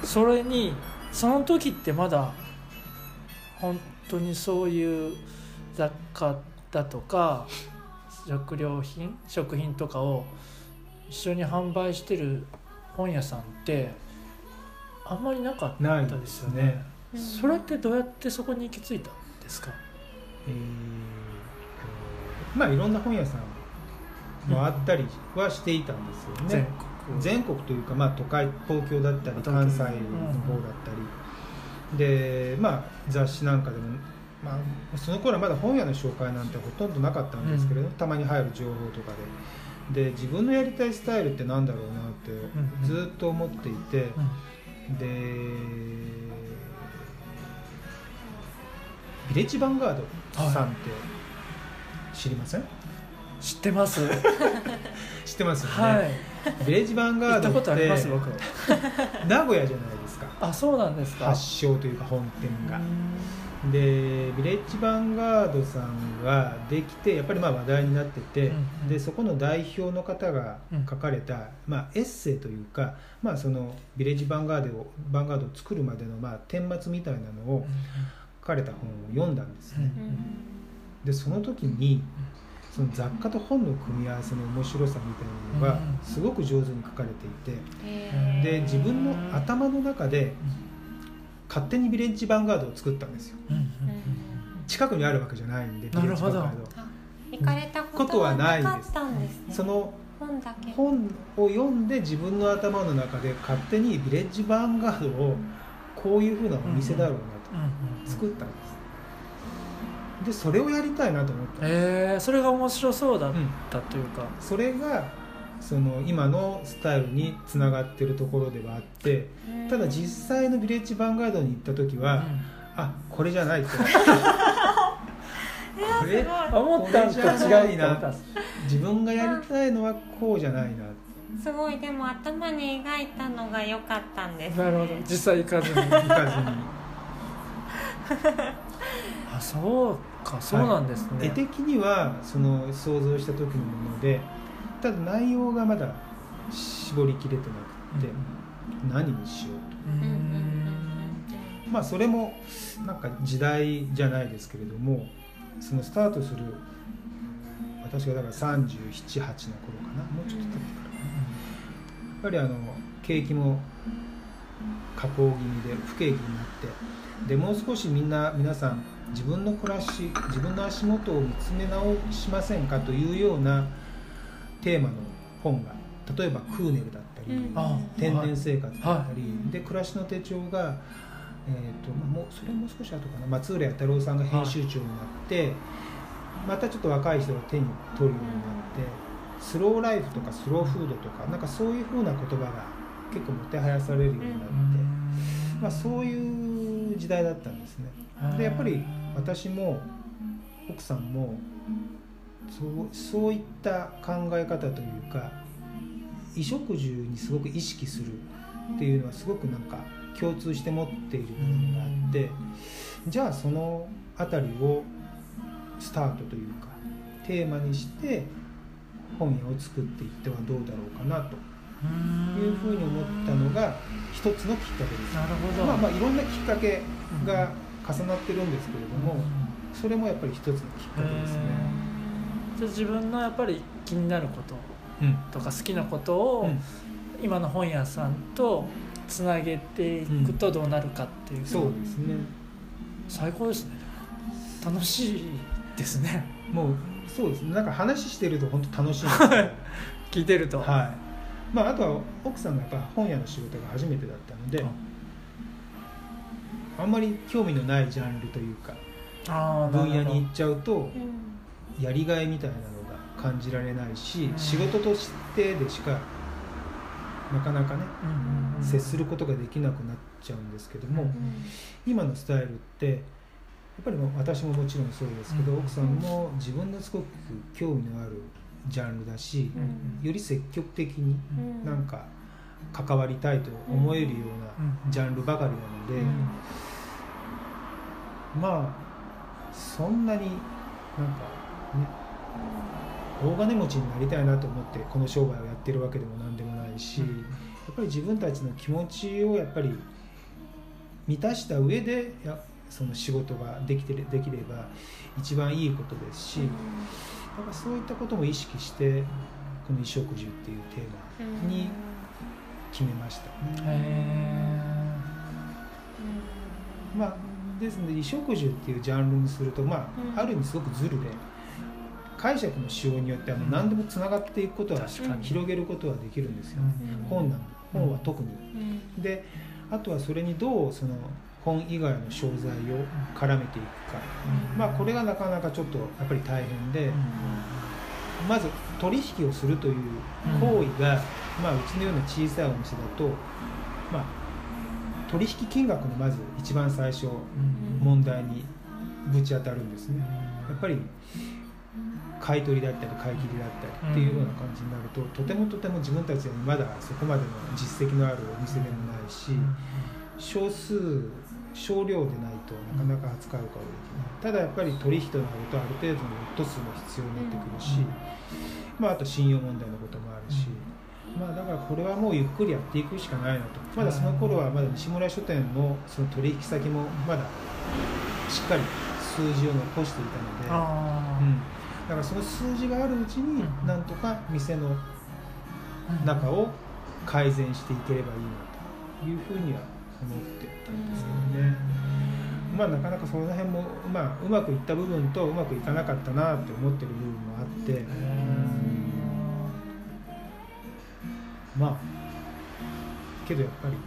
それにその時ってまだ本当にそういう雑貨だとか食料品食品とかを一緒に販売してる本屋さんってあんまりなかったですよね。ないうんそれってどうやってそこに行き着いたんですか？えーとまあいろんな本屋さんもあったりはしていたんですよね、全国。全国というか、まあ、都会東京だったり関西の方だったり、でまあ雑誌なんかでも、まあ、その頃はまだ本屋の紹介なんてほとんどなかったんですけれど、うん。たまに入る情報とかで。で自分のやりたいスタイルってなんだろうなってんずっと思っていて、うん。でビレッジヴァンガードさんって知りません、知ってます。知ってますよね、はい。ビレッジヴァンガードっ行ったことありますて僕。名古屋じゃないですか。あそうなんですか。発祥というか本店がうでビレッジヴァンガードさんができてやっぱりまあ話題になってて、うんうん。でそこの代表の方が書かれた、まあ、エッセイというか、まあ、そのビレッジヴァンガードをヴァンガードを作るまでのまあ顛末みたいなのをん書かれた本を読んだんですね、うんでその時にその雑貨と本の組み合わせの面白さみたいなのがうんすごく上手に書かれていて、で自分の頭の中で勝手にビレッジヴァンガードを作ったんですよ。うんうんうん。近くにあるわけじゃないんでなるほど。ビレッジヴァンガードあ行かれたことはなかったんですね。その本だけ。本を読んで自分の頭の中で勝手にビレッジヴァンガードをこういうふうなお店だろうなうんうんと作ったんです。でそれをやりたいなと思った、えー、それが面白そうだっうんたというか、それがその今のスタイルにつながってるところではあってただ実際のビレッジヴァンガードに行った時は、あこれじゃないってこれ思ったんと違うって思った。んです自分がやりたいのはこうじゃないな。すごい。でも頭に描いたのが良かったんですなるほど。実際行かずに。行かずに。あそうか。そうなんですね、絵的にはその想像した時のものでただ内容がまだ絞りきれてなくて、何にしよううん。うんうんうんとまあそれもなんか時代じゃないですけれどもそのスタートする私がだから378の頃かな。もうちょっと経ってからかな。やっぱりあの景気も下降気味で不景気になってでもう少しみんな皆さん自分の暮らし自分の足元を見つめ直しませんかというようなテーマの本が例えばクーネルだったり、うん。あ天然生活だったり、はで暮らしの手帳が、えーとまあ、もうそれも少し後かな。松浦弥太郎さんが編集長になって、またちょっと若い人が手に取るようになって、スローライフとかスローフードとかなんかそういうふうな言葉が結構もてはやされるようになって、まあ、そういういう時代だったんですね。でやっぱり私も奥さんもそうそういった考え方というか衣食住にすごく意識するっていうのはすごくなんか共通して持っている部分があってじゃあその辺りをスタートというかテーマにして本屋を作っていってはどうだろうかなというふうに思ったのが一つのきっかけです。なるほどまあまあいろんなきっかけが重なってるんですけれども、それもやっぱり一つのきっかけですね。じゃあ自分のやっぱり気になることうん。とか好きなことを、うん。今の本屋さんとつなげていくとどうなるかっていう、そうですね。最高ですね。楽しいですね。もうそうですね。なんか話してると本当楽しい聞いてると、はい。まああとは奥さんがやっぱ本屋の仕事が初めてだったので、あんまり興味のないジャンルというかああ分野に行行っちゃうとうんやりがいみたいなのが感じられないし、うん。仕事としてでしかなかなかね接することができなくなっちゃうんですけども、うん今のスタイルってやっぱり私ももちろんそうですけど、うん奥さんも自分のすごく興味のあるジャンルだし、うんより積極的にうん。なんか関わりたいと思えるよううんなジャンルばかりなので、うん。まあそんなになんかね。大金持ちになりたいなと思ってこの商売をやってるわけでも何でもないし、うん。やっぱり自分たちの気持ちをやっぱり満たした上でやその仕事ができてれできれば一番いいことですし、やっぱそういったことも意識してこの衣食住っていうテーマに決めましたまあ、ですので衣食住っていうジャンルにすると、まうん。あ、ある意味すごくズルで解釈の仕様によってはもう何でもつながっていくことは広げることはできるんですよ、うん。本なん本は特に。うん。であとはそれにどうその本以外の商材を絡めていくか、まあ、これがなかなかちょっとやっぱり大変で、まず取引をするという行為が、まあ、うちのような小さいお店だと、まあ、取引金額のまず一番最初問題にぶち当たるんですね。やっぱり買い取りだったり買い切りだったりっていうような感じになると、とてもとても自分たちはまだそこまでの実績のあるお店でもないし、少数少量でないとなかなか扱うことができない。ただやっぱり取引となるとある程度のロット数も必要になってくるし、まあ、あと信用問題のこともあるし、まあ、だからこれはもうゆっくりやっていくしかないなと。まだその頃はまだ西村書店のその取引先もまだしっかり数字を残していたので、あうん、だからその数字があるうちにうん。なんとか店のあ中を改善していければいいなというふうには思ってたんですけどね。まあなかなかその辺も、まあ、うまくいった部分とうまくいかなかったなって思ってる部分もあって、まあけどやっぱり、うん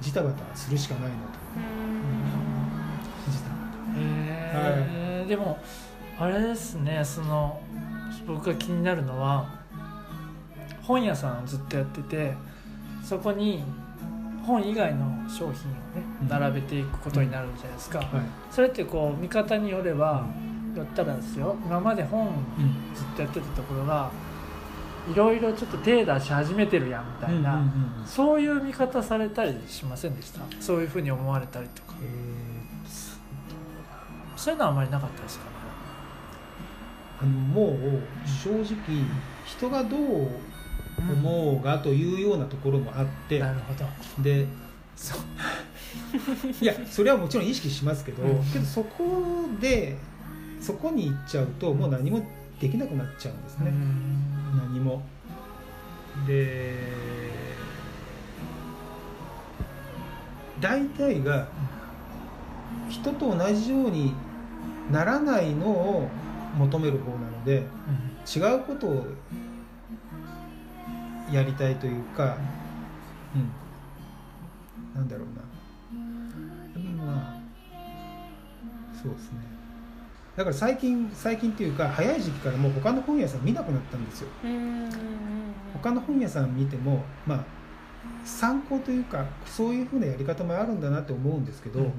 ジタバタするしかないなと。ジタバへえでもあれですねその僕が気になるのは本屋さんをずっとやっててそこに本以外の商品をねうん。並べていくことになるじゃないですか、タ、はい。それってこう見方によればやったらですよ今まで本ずっとやってたところがいろいろちょっと手出し始めてるやんみたいな、そういう見方されたりしませんでした？そういうふうに思われたりとかそういうのはあまりなかったですかね。あのもう正直人がどう思うがというようなところもあって、なるほど。でそう。いやそれはもちろん意識しますけど、うん。けどそこでそこに行っちゃうともう何もできなくなっちゃうんですね、何も。で大体が人と同じようにならないのを求める方なので違うことをやりたいというか、うん、なんだろうな。まあそうですね。だから最近最近っていうか早い時期からもう他の本屋さん見なくなったんですよ。他の本屋さん見てもまあ参考というかそういうふうなやり方もあるんだなって思うんですけど、うん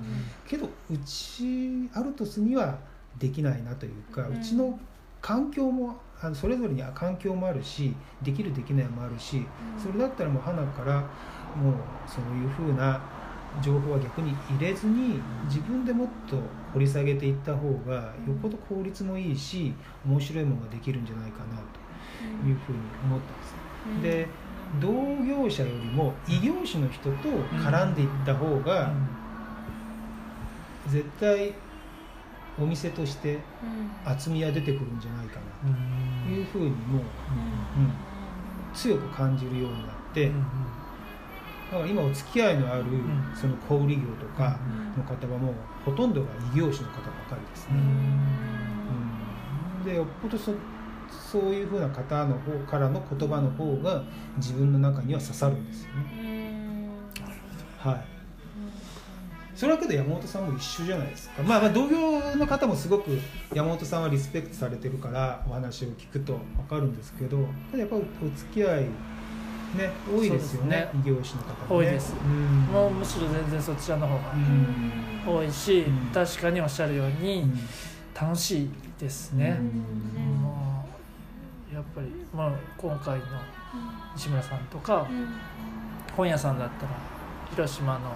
けどうちアルトスにはできないなというか、ううんちの環境もあのそれぞれには環境もあるしできるできないもあるしそれだったらもう花からもうそういうふうな情報は逆に入れずに自分でもっと掘り下げていった方がよっぽど効率もいいし面白いものができるんじゃないかなというふうに思ったんです。うん。で同業者よりも異業種の人と絡んでいった方が絶対お店としてうん。厚みは出てくるんじゃないかうん。なというふうにもううん。強く感じるようになってうんだから今お付き合いのあるん。その小売業とかうん。の方はもうほとんどが異業種の方ばかりですね。でよっぽどそそういうふうな方の方からの言葉の方が自分の中には刺さるんですよね。うんはい。それはけど山本さんも一緒じゃないですか、まあ、まあ同業の方もすごく山本さんはリスペクトされてるからお話を聞くと分かるんですけどやっぱりお付き合いね多いですよね異業種の方もね。多いです。うん。もうむしろ全然そちらの方がうん。多いし、うん。確かにおっしゃるようにうん。楽しいですね、うんやっぱり、まあ、今回の西村さんとか、本屋さんだったら広島の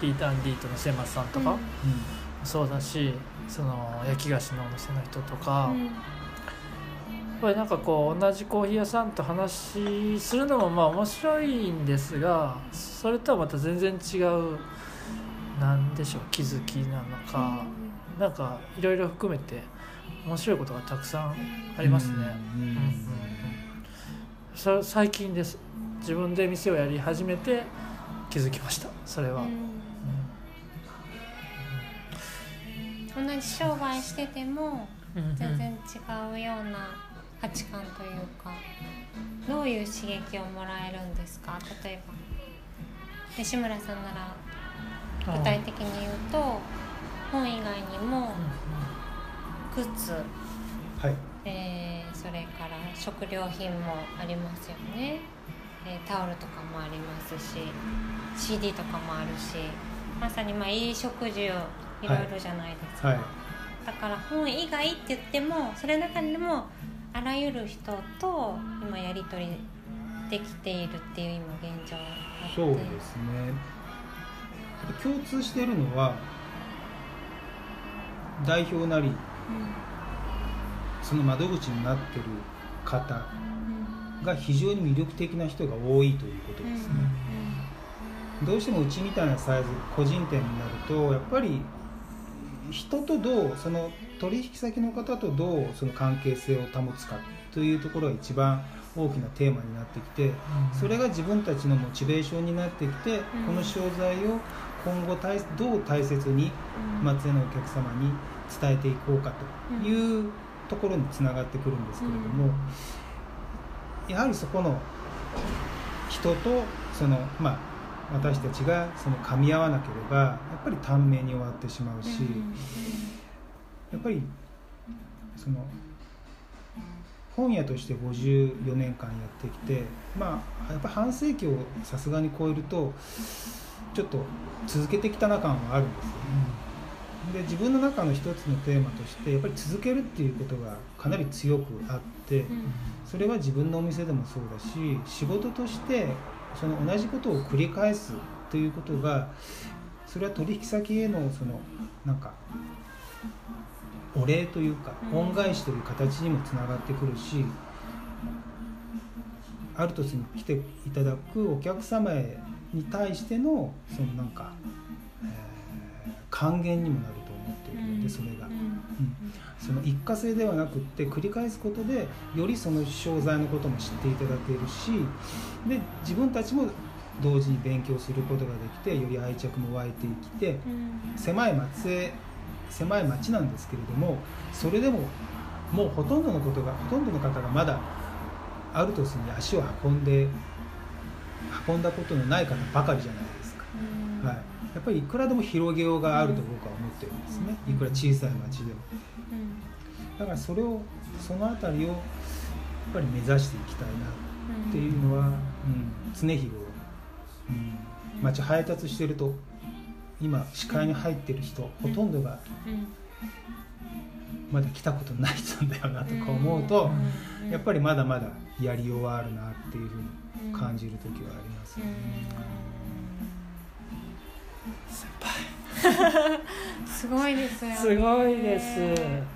D ターン D との千松さんとか、そうだしその焼き菓子のお店の人とか、やっぱりなんかこう同じコーヒー屋さんと話しするのもまあ面白いんですがそれとはまた全然違うなんでしょう気づきなのか、なんかいろいろ含めて面白いことがたくさんありますね。うんうんうんうん。そ最近です。自分で店をやり始めて気づきました。それは、うん。同じ商売しててもうん全然違うような価値観というかどういう刺激をもらえるんですか？例えば。西村さんなら具体的に言うと本以外にも靴、はい。えーそれから食料品もありますよね、えータオルとかもありますし CD とかもあるしまさにまあいい食事をいろいろじゃないですか、はい。だから本以外って言ってもそれの中でもあらゆる人と今やり取りできているっていう今現状そうですね。共通しているのは代表なりその窓口になってる方うんが非常に魅力的な人が多いということうんですね、どうしてもうちみたいなサイズ個人店になるとやっぱり人とどうその取引先の方とどうその関係性を保つかというところが一番大きなテーマになってきてそれが自分たちのモチベーションになってきて、この商材を今後大どう大切にうん。松江のお客様に伝えていこうかというところにつながってくるんですけれども、やはりそこの人とそのまあ私たちがその噛み合わなければやっぱり短命に終わってしまうし、やっぱりその本屋として54年間やってきてまあやっぱ半世紀をさすがに超えるとちょっと続けてきたな感はあるんですよね。で自分の中の一つのテーマとしてやっぱり続けるっていうことがかなり強くあってそれは自分のお店でもそうだし仕事としてその同じことを繰り返すということがそれは取引先へのそのなんかお礼というかうん。恩返しという形にもつながってくるしアルトスに来ていただくお客様へに対してのそのなんか、えー還元にもなると思っているのでそれが。その一過性ではなくって繰り返すことでよりその商材のことも知っていただけるしで自分たちも同時に勉強することができてより愛着も湧いてきて狭い松江狭い町なんですけれどもそれでももうほとんどのことがほとんどの方がまだアルトスに足を運んで運んだことのない方ばかりじゃないですか。はい、やっぱりいくらでも広げようがあると僕は思ってるんですね。いくら小さい町でも。だからそれをその辺りをやっぱり目指していきたいなっていうのは、うん、常日頃。うん、街配達してると今視界に入ってる人ほとんどがうんまだ来たことない人だよなとか思うとうん。やっぱりまだまだやりようはあるなっていうふうに感じる時はありますよね。先輩すごいですよね。すごいです。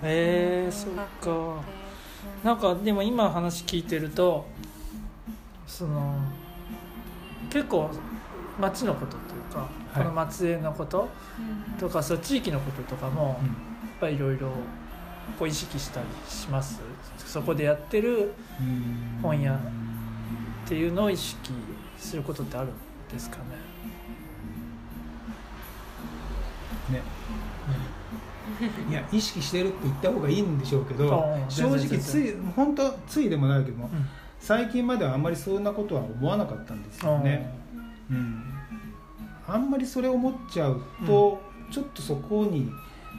えー、そっか。なんかでも今話聞いてるとその結構町のことというか、はい。この松江のこととかそう地域のこととかもうん。やっぱりいろいろこう意識したりします？そこでやってるうん。本屋っていうのを意識することってあるんですかね？ね。いや意識してるって言った方がいいんでしょうけど正直つい本当ついでもないけどもうん。最近まではあんまりそんなことは思わなかったんですよね。うん、あんまりそれを思っちゃうと、ちょっとそこに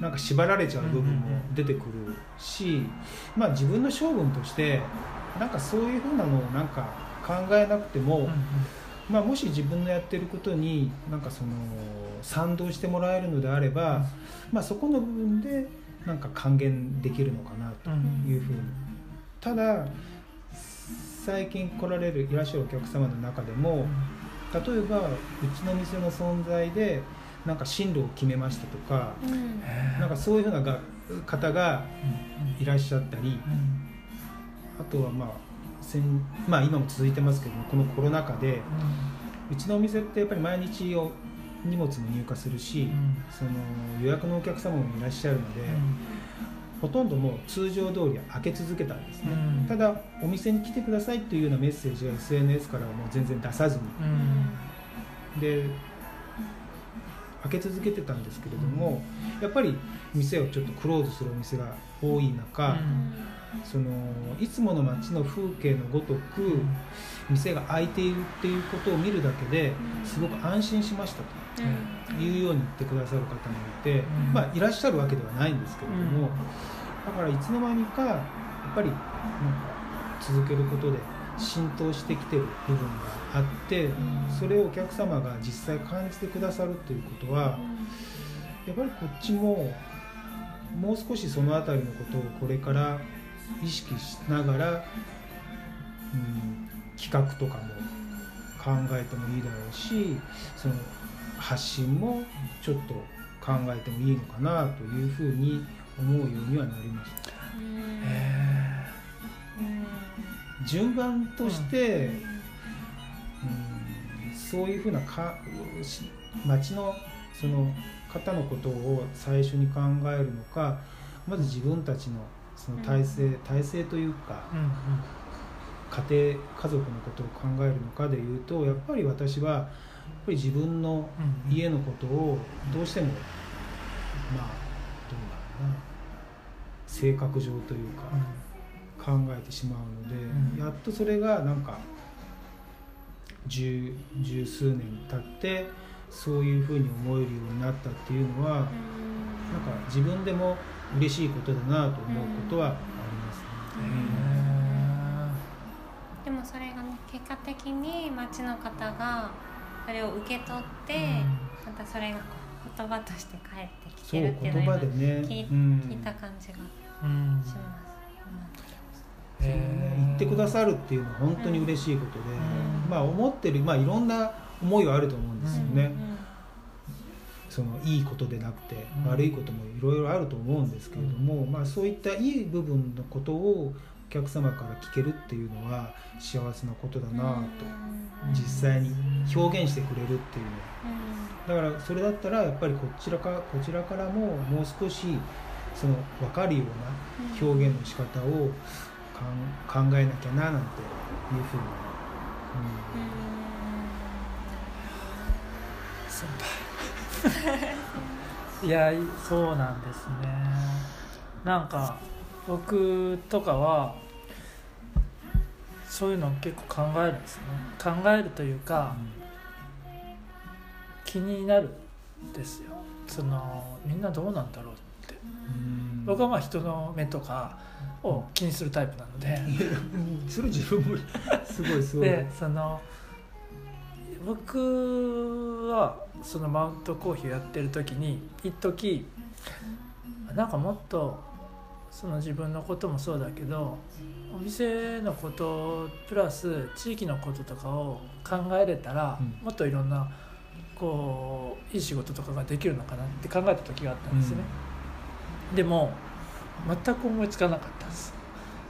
なんか縛られちゃう部分も出てくるし、まあ自分の性分としてなんかそういうふうなのをなんか考えなくても、うんうんまあ、もし自分のやってることになんかその賛同してもらえるのであれば、まあ、そこの部分でなんか還元できるのかなというふうに。ただ最近来られるいらっしゃるお客様の中でも例えばうちの店の存在でなんか進路を決めましたとかうん。なんかそういうふうなが方がいらっしゃったりうん。あとはまあ先まあ今も続いてますけどもこのコロナ禍でうちのお店ってやっぱり毎日を荷物も入荷するし、その予約のお客様もいらっしゃるので、ほとんどもう通常通り開け続けたんですね、うん。ただお店に来てくださいっていうようなメッセージが SNS からはもう全然出さずに。うん。で開け続けてたんですけれどもやっぱり店をちょっとクローズするお店が多い中、そのいつもの街の風景のごとく店が開いているっていうことを見るだけですごく安心しましたと。いうように言ってくださる方もいて、ん。まあいらっしゃるわけではないんですけれども、うん。だからいつの間にかやっぱりなんか続けることで浸透してきてる部分があって、それをお客様が実際感じてくださるということはやっぱりこっちももう少しその辺りのことをこれから意識しながら、うん、企画とかも考えてもいいだろうしその発信もちょっと考えてもいいのかなというふうに思うようにはなりました。へ順番として、うん、そういうふうなかし町のその方のことを最初に考えるのかまず自分たちのその体制、体制というかーうん。家庭家族のことを考えるのかでいうとやっぱり私はやっぱり自分のうん。家のことをどうしてもまあどうだろうな性格上というか考えてしまうので、うん。やっとそれがなんか十十数年経ってそういうふうに思えるようになったっていうのはなんか自分でも嬉しいことだなと思うことはありますね。でもそれがね結果的に町の方がそれを受け取って、またそれが言葉として返ってきそうてるっていう言のを今葉でね、聞いうん。聞いた感じがしうん。ます。言ってくださるっていうのは本当に嬉しいことで、ん。まあ思ってるまあいろんな思いはあると思うんですよね。そのいいことでなくて、うん。悪いこともいろいろあると思うんですけれども、まあ、そういったいい部分のことをお客様から聞けるっていうのは幸せなことだなと実際に表現してくれるっていうのは。だからそれだったらやっぱりこちらかこちらからももう少しその分かるような表現の仕方を考えなきゃななんていうふうに、先輩いやいそうなんですね。なんか僕とかはそういうの結構考えるんですね。考えるというか気になるんですよ。そのみんなどうなんだろうって。うん。僕はまあ人の目とかを気にするタイプなので。それ自分も すごいすごい。でその僕はそのマウントコーヒーをやってる時に一時なんかもっとその自分のこともそうだけどお店のことプラス地域のこととかを考えれたら、うん。もっといろんなこういい仕事とかができるのかなって考えた時があったんですね、でも全く思いつかなかったんです。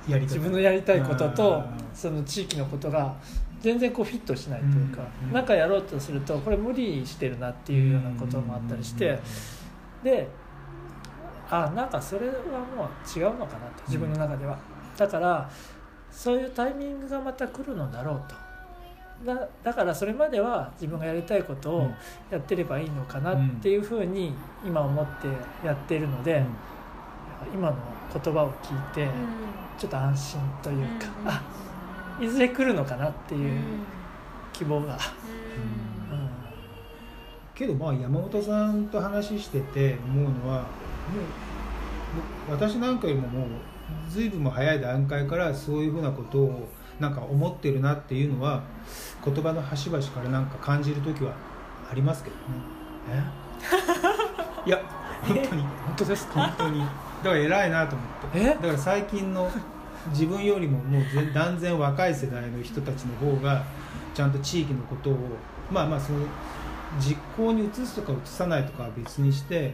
自分のやりたいこととその地域のことが全然こうフィットしないというか、うんうん。なんかやろうとするとこれ無理してるなっていうようなこともあったりして、であなんかそれはもう違うのかなと自分の中では、だからそういうタイミングがまた来るのだろうと。だだからそれまでは自分がやりたいことをうん。やってればいいのかなっていうふうに今思ってやっているので、今の言葉を聞いてちょっと安心というか、あいずれ来るのかなっていう希望が、うん。けどまあ山本さんと話してて思うのはもう僕私なんかよりももう随分も早い段階からそういうふうなことをなんか思ってるなっていうのは言葉の端々からなんか感じる時はありますけどね。え？いや本当に本当です。か本当に。だから偉いなと思って。え？だから最近の自分よりももうぜ断然若い世代の人たちの方がちゃんと地域のことをまあまあその実行に移すとか移さないとかは別にして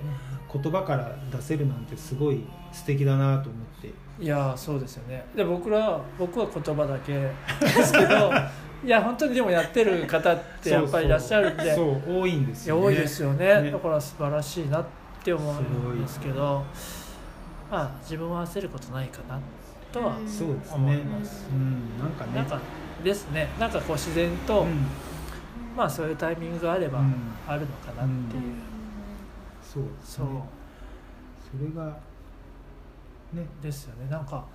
言葉から出せるなんてすごい素敵だなと思って。いやーそうですよね。で僕ら僕は言葉だけですけど いや本当にでもやってる方ってやっぱりいらっしゃるんでそう多いんですよね。多いですよね。ね。だから素晴らしいなって思うんですけどまあ自分は焦ることないかなとは、うん。そうです思いねなんかね。なんかですね。なんかこう自然と、うん。まあそういうタイミングがあればうん。あるのかなっていう、そうですそう。ねそれがね。ですよね。なんか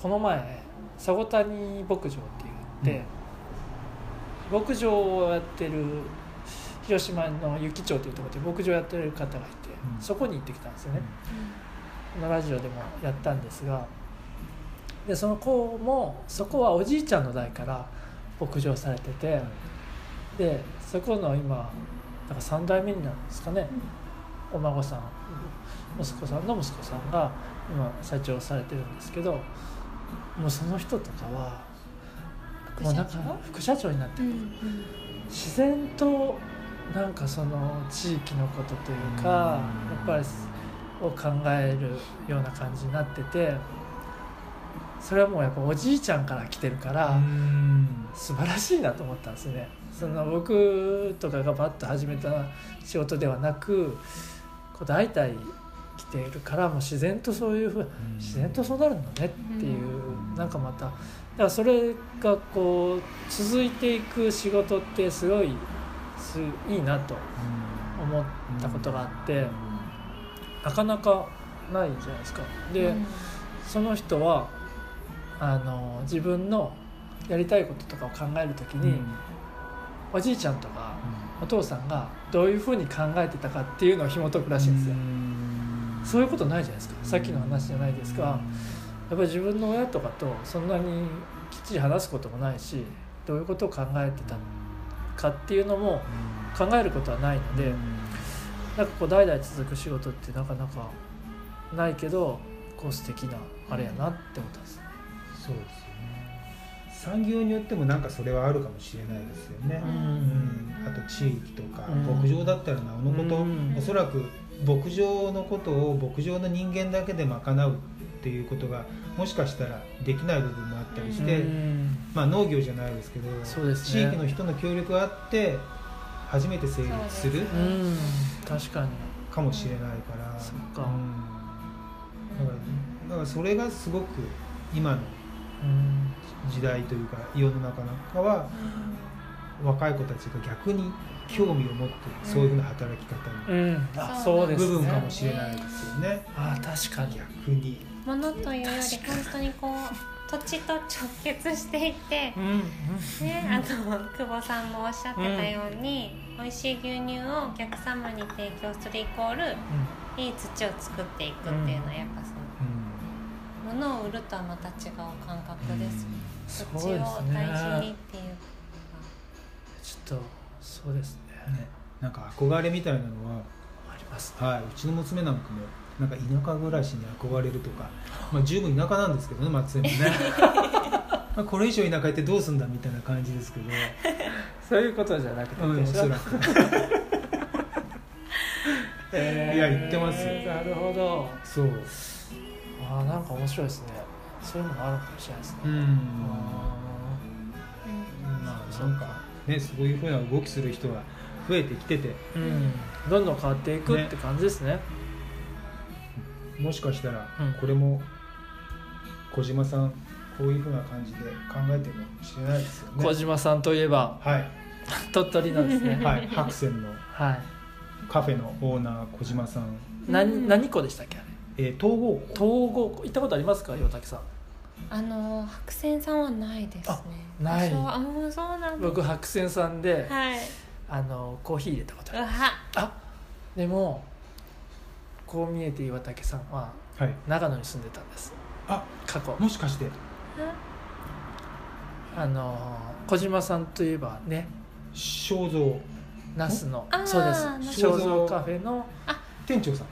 この前佐古谷牧場って言って、牧場をやってる広島の湯木町というところで牧場やってる方がいて、うん。そこに行ってきたんですよね、このラジオでもやったんですがでその子もそこはおじいちゃんの代から牧場されててでそこの今なんか3代目になるんですかねお孫さん息子さんの息子さんが今社長されてるんですけどもうその人とかはもうなんか副社長になってうんうん。自然となんかその地域のことというかやっぱりを考えるような感じになっててそれはもうやっぱおじいちゃんから来てるからうん。素晴らしいなと思ったんですね。その僕とかがバッと始めた仕事ではなくこう代々来ているからもう自然とそういうふう自然とそうなるのねっていううん。なんかまただからそれがこう続いていく仕事ってすごいすいいなと思ったことがあってなかなかないじゃないですか。で、うん。その人はあの自分のやりたいこととかを考える時に、おじいちゃんとかお父さんがどういうふうに考えてたかっていうのを紐解くらしいんですよ。そういうことないじゃないですか。さっきの話じゃないですかやっぱり自分の親とかとそんなにきっちり話すこともないしどういうことを考えてたかっていうのも考えることはないのでなんかこう代々続く仕事ってなかなかないけどこう素敵なあれやなって思ったんです。そうですよね。産業によってもなんかそれはあるかもしれないですよね、ううん。んあと地域とか、うん。牧場だったらなおのこと、うん。おそらく牧場のことを牧場の人間だけで賄うっていうことがもしかしたらできない部分もあったりして、うん。まあ、農業じゃないですけどそうですね。地域の人の協力があって初めて成立するそうん。確かに。かもしれないから、そっか。うん。だからだからそれがすごく今のうん。時代というか世の中なんかは若い子たちが逆に興味を持ってそういうふうな働き方にうん。あそうですね。部分かもしれないですよね。あ確かに。逆に。ものというより本当にこう土地と直結していてうんうん。ね、あの久保さんもおっしゃってたように、美味しい牛乳をお客様に提供するイコールいい土を作っていくっていうのはやっぱその、物を売るとはまた違う感覚です。う土地を大事にっていうちょっとそうですね。ね。なんか憧れみたいなのはありますはい。うちの娘なんかもなんか田舎暮らしに憧れるとか、まあ、十分田舎なんですけどね松江もね。まあこれ以上田舎行ってどうすんだみたいな感じですけど、そういうことじゃなくて、うん、おそらく。えー。いや言ってますよ。なるほど。そう。ああなんか面白いですね。そういうのもあるかもしれないですね、うん。あまあなんかねそういうふうな動きする人が増えてきてて。ーうん。どんどん変わっていくって感じですねもしかしたらうん。これも小島さんこういうふうな感じで考えてるかもしれないですよね。小島さんといえばはい、鳥取なんですね。はい、白泉のはい。カフェのオーナー小島さん、何何校でしたっけあれ？えー、統合東郷行ったことありますか岩竹さん？あの白線さんはないですね。あない。そうあもうそうなんだ僕白線さんで、はい。あのコーヒー入れたことあるうわ。あでもこう見えて岩竹さんははい。長野に住んでたんです。あ過去。もしかして。あの小島さんといえばね肖像那須のあーそうです。那須。肖像カフェの店長さん。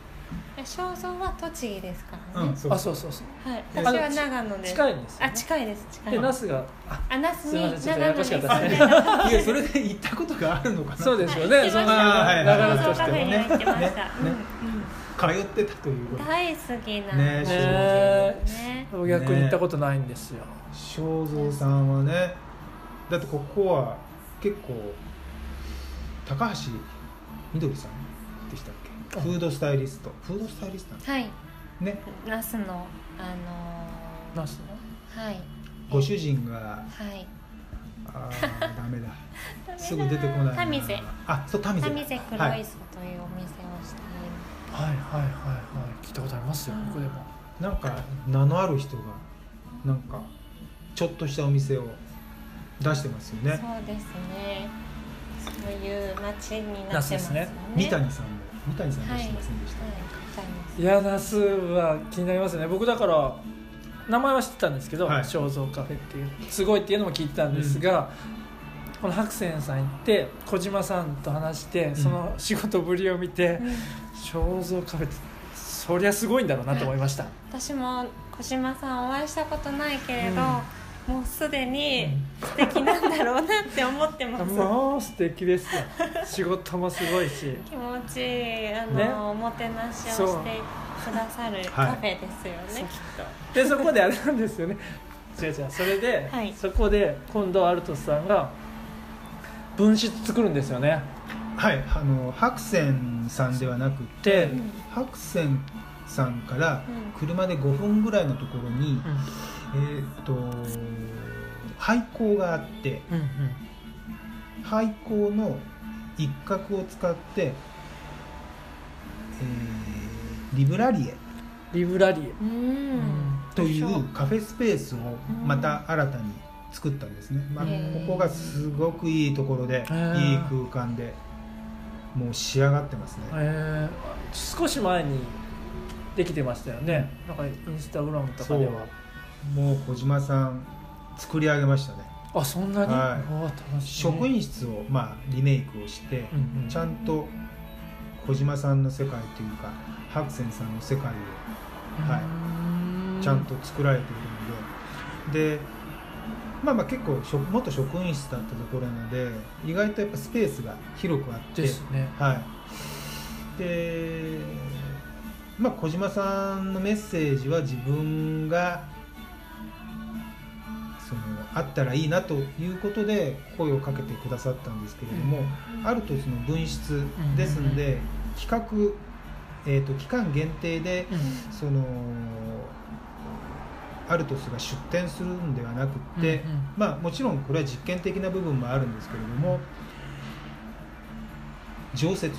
肖像は栃木ですからね、うんそうあそうそうそうはい。あ私は長野で。す近いんですよ、ね、あ近いです近いで那須がああ那須すいまにせんちょっとややこしかったですね。長野にいやそれで行ったことがあるのかな。そうですよね、はいそんなはい流れとしてもねは行ってました、ねうんね通ってたという大好きなんねですね。ね。逆に行ったことないんですよ、正蔵さんはねだってここは結構高橋みどりさんでしたっけ？あフードスタイリスト。フードスタイリストはい。ね。那須のあ那須のの？ーはい。ご主人がはい。あーダメだ。すぐ出てこないな。タミゼあそうタミゼタミゼ黒はい磯というお店はいはいはいはい。聞いたことありますよ僕でも。なんか名のある人がなんかちょっとしたお店を出してますよる、ね。そうですね。そういう街になって那須ですねますよね。三谷さんも。三谷さん出してませんでした、はいいや那須は気になりますね。僕だから名前は知ってたんですけどはい。肖像カフェっていうすごいっていうのも聞いてたんですが、この白泉さん行って小島さんと話してその仕事ぶりを見て、うん肖像カフェってそりゃすごいんだろうなと思いました、私も小島さんお会いしたことないけれど、もうすでにう素敵なんだろうなって思ってます、もう素敵ですよ。仕事もすごいし。気持ちいいあの、ね。おもてなしをしてくださるカフェですよね、そう。きっと。でそこであれなんですよね。違う違うそれで、はい。そこで今度アルトスさんが分室作るんですよねはいあの白泉さんではなくて、うん。白泉さんからうん。車で5分ぐらいのところに、えーっと廃校があってうんうん。廃校の一角を使って、えーリブラリエ。リブラリエ、うん。というカフェスペースをまた新たに作ったんですね、まあ、ここがすごくいいところでー。いい空間でもう仕上がってますね。えー。少し前にできてましたよね。なんかインスタグラムとかでは。もう小島さん作り上げましたね。あそんなに、はい。職員室をまあリメイクをして、うんうん。ちゃんと小島さんの世界というか白泉さんの世界をはうーちゃんと作られているので。でまあまあ結構職元職員室だったところなので意外とやっぱスペースが広くあってですね。はい。でまあ小島さんのメッセージは自分がそのあったらいいなということで声をかけてくださったんですけれども、あるとその分室ですんで、企画、えー、と期間限定でうん。そのアルトスが出店するんではなくって、うんうん。まあもちろんこれは実験的な部分もあるんですけれども常設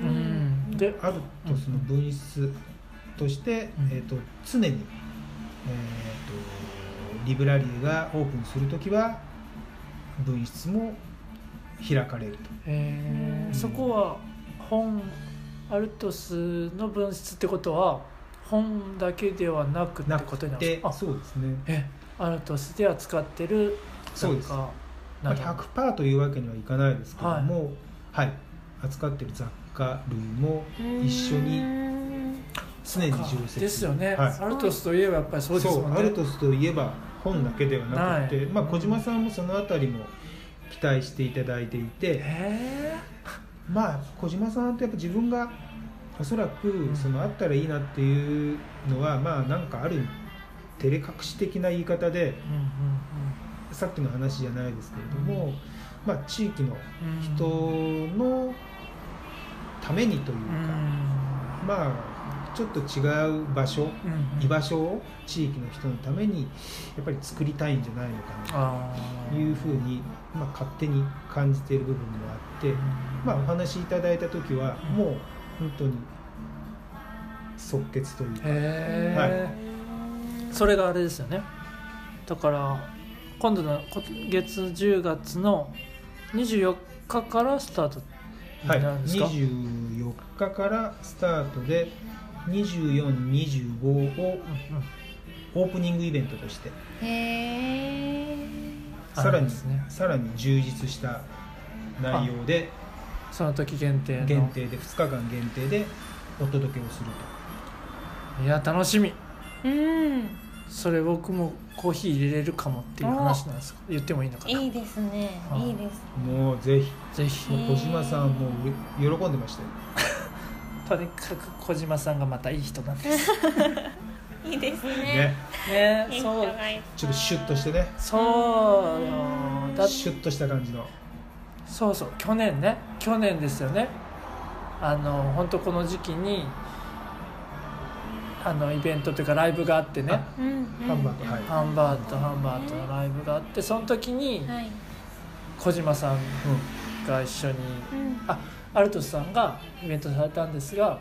うん。でアルトスの分室として、うん。えー、と常に、えー、とリブラリーがオープンするときは分室も開かれると。えー。そこは本アルトスの分室ってことは本だけではなくってなことになんですか？そうですね。あえアルトスで扱ってるそうです。かまあ、なるほど100%というわけにはいかないですけども、はい。扱ってる雑貨類も一緒にに常に常設ですよね、はい。アルトスといえばやっぱりそうですもんね。アルトスといえば本だけではなくて、ない。まあ、小島さんもそのあたりも期待していただいていて、へまあ小島さんってやっぱ自分がおそらくん。そのあったらいいなっていうのは、まあなんかある照れ隠し的な言い方でさっきの話じゃないですけれども、まあ、地域の人のためにといううか、ん。まあちょっと違う場所居場所を地域の人のためにやっぱり作りたいんじゃないのかなあというふうに、まあ、勝手に感じている部分もあって、まあ、お話しいただいた時はもう本当に即決というか、へえ、それがあれですよね。だから今度のこ月10月の24日からスタートにはい、なるんですか、24日からスタートで2425をオープニングイベントとして。へえあさらに、ね。さらに充実した内容でその時限定の。限定で2日間限定でお届けをするいや楽しみ。うん。それ僕もコーヒー入れれるかもっていう話なんです。か言ってもいいのかな。いいですね。あい。いですともうぜひ。ぜひ。小島さんもう喜んでましたよ とにかく小島さんがまたいい人なんです。いいですね。ね。ねそう。ちょっとシュッとしてね。そうよ。シュッとした感じのそうそう去年ね。去年ですよね。あの本当この時期にあのイベントというかライブがあってね。ハンバーグはい。ハンバート。ハンバートのライブがあってその時にはい。小島さんが一緒にうん。あアルトスさんがイベントされたんですが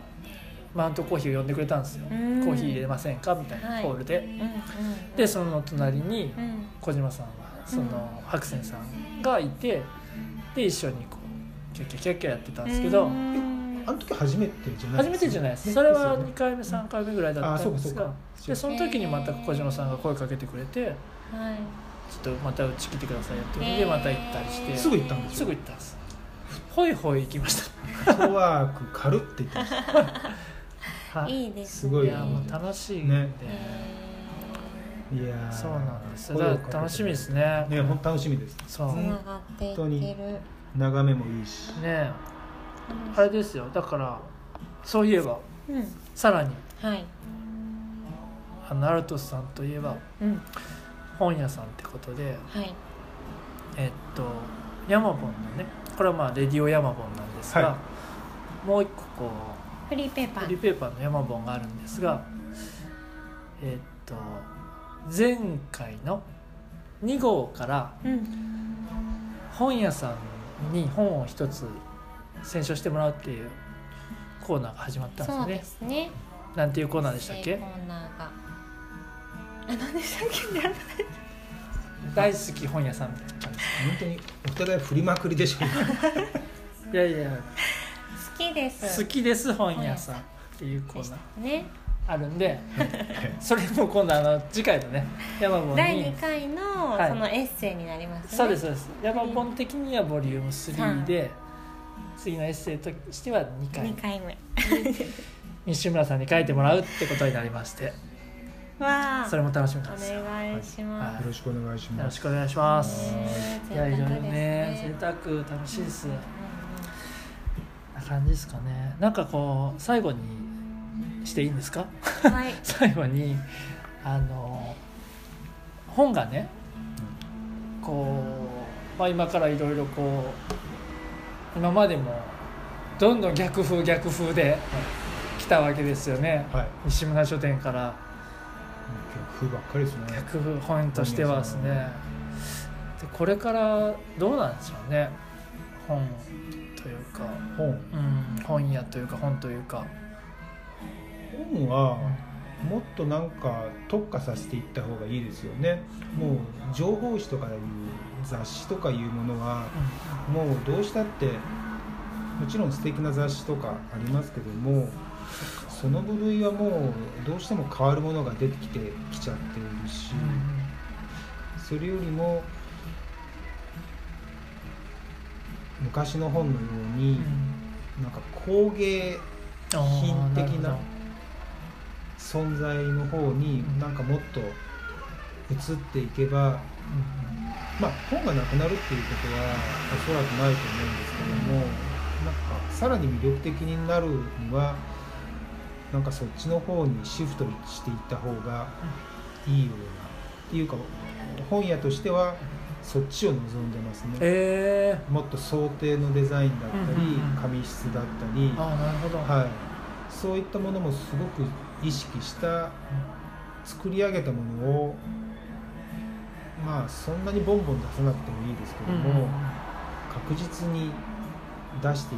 マウントコーヒーを呼んでくれたんですよ。うん。コーヒー入れませんか？みたいなはい。ホールで。でその隣にうん。小島さんはその白泉さんがいてで一緒にこうキャッキャキャッキャやってたんですけど。うん。あの時初めてじゃない初めてじゃないです。ね。それはですよね2回目3回目ぐらいだったんですがでその時にまた小島さんが声かけてくれてはい。ちょっとまたうち来てくださいよっていうのでまた行ったりして。すぐ行ったんですすよぐ行ったんです。ほいほい行きましフットワーク軽って言ってました。い。いいですすごい。いやもう楽しいんで、ね。へいやーそうなんです。楽しみですね。ね本当楽しみですそう。ーねつながっていって本当にる眺めもいいし。あれですよ。だからそういえばうん。さらに。はい。あのアルトスさんといえばうん。本屋さんってことではい。えっとヤマボンのねこれはまあレディオヤマボンなんですが、はもう一個こフリーペーパー。うフリーペーパーのヤマボンがあるんですがえっと前回の2号からうん。本屋さんに本を一つ選書してもらうっていうコーナーが始まったんですそうよねですね。なんていうコーナーでしたっけ？コーナーが。あ何でしたっけ？大好き本屋さんみたいな感本当にお互い振りまくりでしょじいやいや。好きです。好きです本屋さんっていうコーナー。ねあるんで それも今度あの次回のね山本第に2回のはい。そのエッセイになりますね。そうですそうです。山本的にはボリューム3で次のエッセイとしては2回。2回目。西村さんに書いてもらうってことになりまして。わあ。それも楽しみおなんですよ。よ願いしまよろしくお願いします。ろしくお願いします。すいやいろいろね贅沢楽しいです。うん。な感じですかね。なんかこう最後にしていいんですか？うんはい。最後にあの本がねこう、まあ、今からいろいろこう今までもどんどん逆風逆風で来たわけですよね。はい。西村書店から。逆風ばっかりですね。逆風本としてはですね。でこれからどうなんでしょうね。本というか、本。うん、本屋というか本というか、本はもっとなんか特化させていった方がいいですよね。もう情報誌とかいう雑誌とかいうものはもうどうしたってもちろん素敵な雑誌とかありますけどもその部類はもうどうしても変わるものが出てきてきちゃっているしそれよりも昔の本のように、なんか工芸品的な存在の方になんかもっと移っていけば、まあ本がなくなるっていうことはおそらくないと思うんですけどもなんかさらに魅力的になるにはなんかそっちの方にシフトしていった方がいいようなっていうか本屋としてはそっちを望んでますね、え。もっと想定のデザインだったり、紙質だったり、ー、ああなるほど、はい、そういったものもすごく意識した作り上げたものをまあそんなにボンボン出さなくてもいいですけどうんうん。も、確実に出して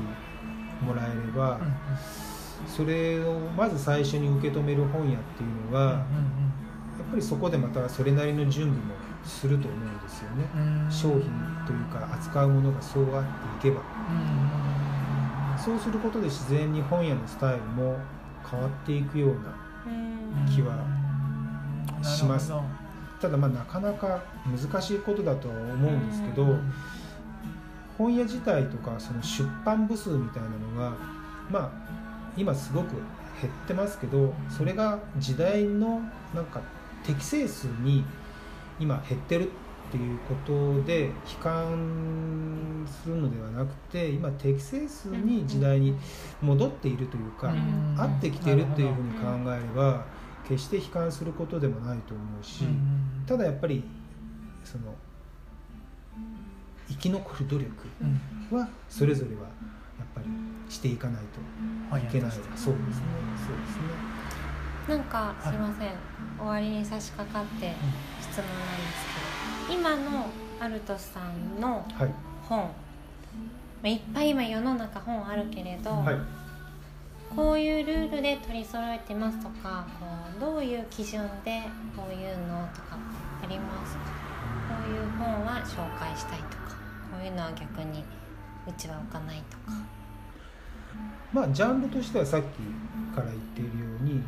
もらえれば、それをまず最初に受け止める本屋っていうのは、やっぱりそこでまたそれなりの準備もすると思うんですよね。商品というか扱うものがそうあっていけば。うん。そうすることで自然に本屋のスタイルも変わっていくようなうん。気はします。ただまあなかなか難しいことだとは思うんですけど、ど本屋自体とかその出版部数みたいなのがまあ今すごく減ってますけどそれが時代のなんか適正数に今減ってるっていうことで悲観するのではなくて今適正数に時代に戻っているというか、うん。合ってきてるっていうふうに考なえれば決して悲観することでもないと思うし、ただやっぱりその生き残る努力うん。はそれぞれはやっぱりしていかないといけない。そうですね。そうですね。なんかはいすいません、終わりに差し掛かって質問なんですけど今のアルトさんのはい。本、まあ、いっぱい今世の中本あるけれど、はい。こういうルールで取り揃えてますとかこうどういう基準でこういうのとかありますか？こういう本は紹介したいとかこういうのは逆にうちは置かないとか。まあジャンルとしてはさっきから言っているように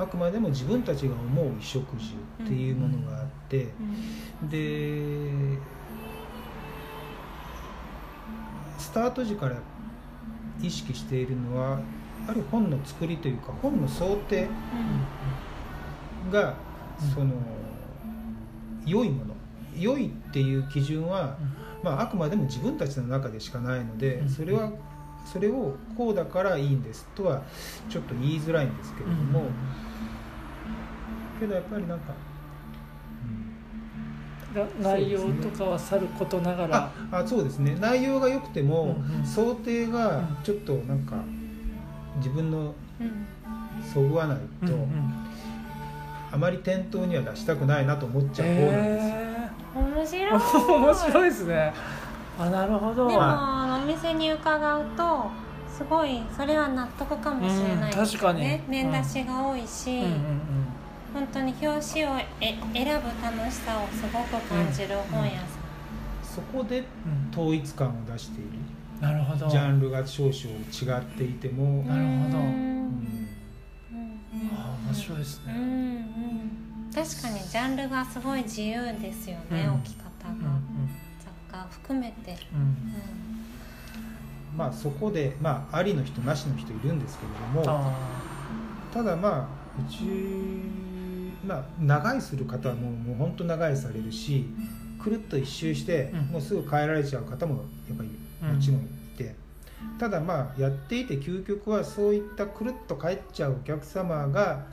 あくまでも自分たちが思う衣食住っていうものがあって、でスタート時から意識しているのはやはり本の作りというか本の想定がうんその良いもの良いっていう基準は、まあ、あくまでも自分たちの中でしかないのでうん。それはそれをこうだからいいんですとはちょっと言いづらいんですけれども、けどやっぱりなんか、うん。が内容とかはさることながら。ああそうですね。内容が良くても、うんうん。想定がうん。ちょっとなんか自分のうん。そぐわないと、うんうん。あまり店頭には出したくないなと思っちゃう方なんですよ。へ面白い。ー面白いですね。あなるほど。でもお店に伺うとすごいそれは納得かもしれないですうん確かに。ね面出しが多いし、うんうん本当に表紙をえ選ぶ楽しさをすごく感じる本屋さん、そこでうん統一感を出している。うんなるほど。ジャンルが少々違っていても、なるほど。うん。うん。あ面白いですね。うんうん確かにジャンルがすごい自由ですよね、うん。置き方が、うん雑貨含めて、うん。うん。うまあそこで、まあ、ありの人なしの人いるんですけれども。あただまあうち、まあ、長居する方はもうもう本当長居されるしくるっと一周して、うん。もうすぐ帰られちゃう方もやっぱりもちろんいて、ただまあやっていて究極はそういったくるっと帰っちゃうお客様が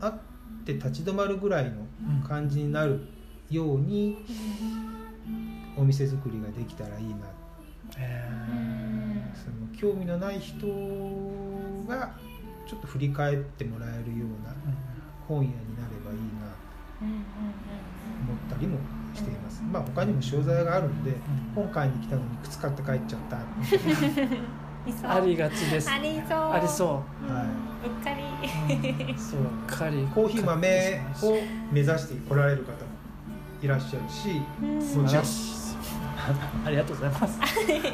あって立ち止まるぐらいのうん。感じになるようにお店作りができたらいいな。へその興味のない人がちょっと振り返ってもらえるようなー本屋になればいいなうんうんと思ったりもしています。まあ他にも商材があるんで本買いに来たのに靴買って帰っちゃった ありがちです。ありそう。ありそはうっかり。う、うん、そう。う。っかりコーヒー豆を目指して来られる方もいらっしゃるしうん。もちろん ありがとうございます。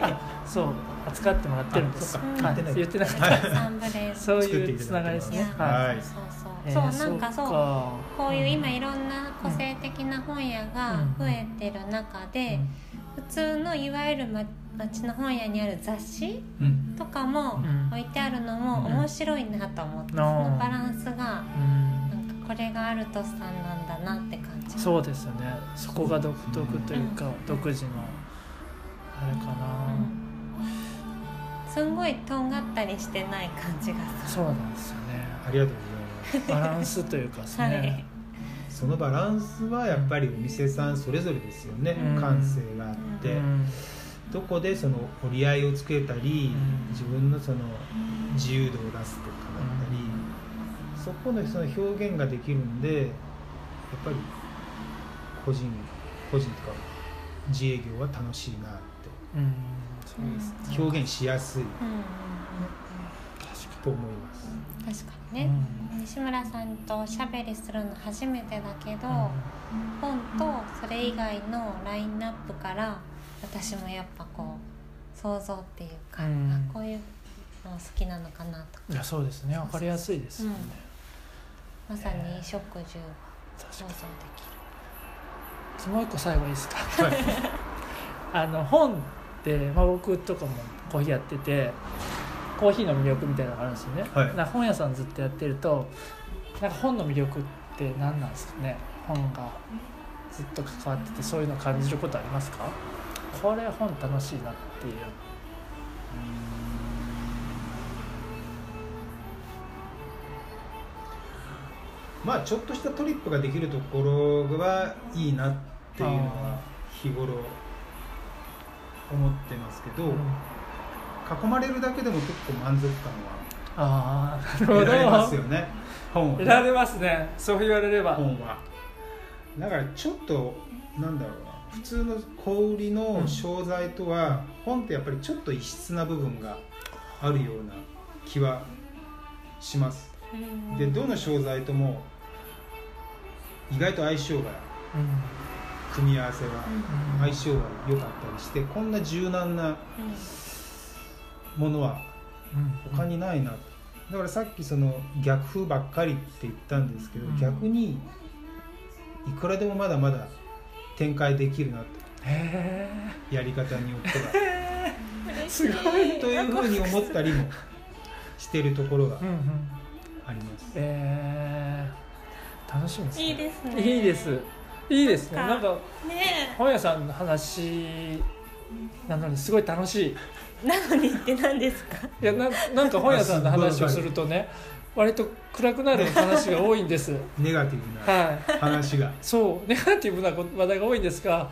あ そう扱ってもらってるんです。言ってない。言った、はい。サンブレースそういうつながりですね。はい、はい。そうそう、えーそうなんかそう。か。こういう今いろんな個性的な本屋が増えてる中で、普通のいわゆる、ま、町の本屋にある雑誌うん。とかもうん。置いてあるのもうん。面白いなと思って、うん。そのバランスがうん。なんかこれがアルトスさんなんだなって感じ。そうですよね。そこが独特というか、独自のあれかな、すんごいとんがったりしてない感じがすそうなんですよね。ありがとうございます。バランスというかでする、ね、はい。そのバランスはやっぱりお店さんそれぞれですよね、うん。感性があって、うん。どこでその折り合いをつけたり、うん。自分のその自由度を出すとかだったり、そこのその表現ができるんでやっぱり個人個人とか自営業は楽しいなってうん。そうですね表現しやすい。うんうんうんと思います。確かにね、西村さんとおしゃべりするの初めてだけど、本とそれ以外のラインナップから私もやっぱこう想像っていうか、うん。あこういうの好きなのかなとか。いやそうですね。分かりやすいですよね、まさに衣食住が想像できにもう一個最後いいですか？は いあの本まあ、僕とかもコーヒーやっててコーヒーの魅力みたいなのがあるんですよね、はい。な本屋さんずっとやってるとなんか本の魅力って何なんですかね？本がずっと関わっててそういうの感じることありますか？これ本楽しいなっていう。まあちょっとしたトリップができるところはいいなっていうのは日頃思ってますけど、うん。囲まれるだけでも結構満足感は得られますよね。本は。ね得られますね。そう言われれば。本は。だからちょっとなんだろうな。普通の小売りの商材とは、本ってやっぱりちょっと異質な部分があるような気はします。うんでどの商材とも意外と相性がうん組み合わせがうん。相性が良かったりしてこんな柔軟なうんものはうん。他にないな。だからさっきその逆風ばっかりって言ったんですけど、うん。逆にいくらでもまだまだ展開できるなと。へやり方によっては。え すごい。というふうに思ったりもしてるところがうんうん。あります、えー、楽しみですね。いいですね。いいですいいですね。なんんかね本屋さんの話なのにすごい楽しい。えなのにって何ですか？いやななんか本屋さんの話をするとね割と暗くなる話が多いんです。ネガティブなはい。話が。そう。ネガティブな話題が多いんですが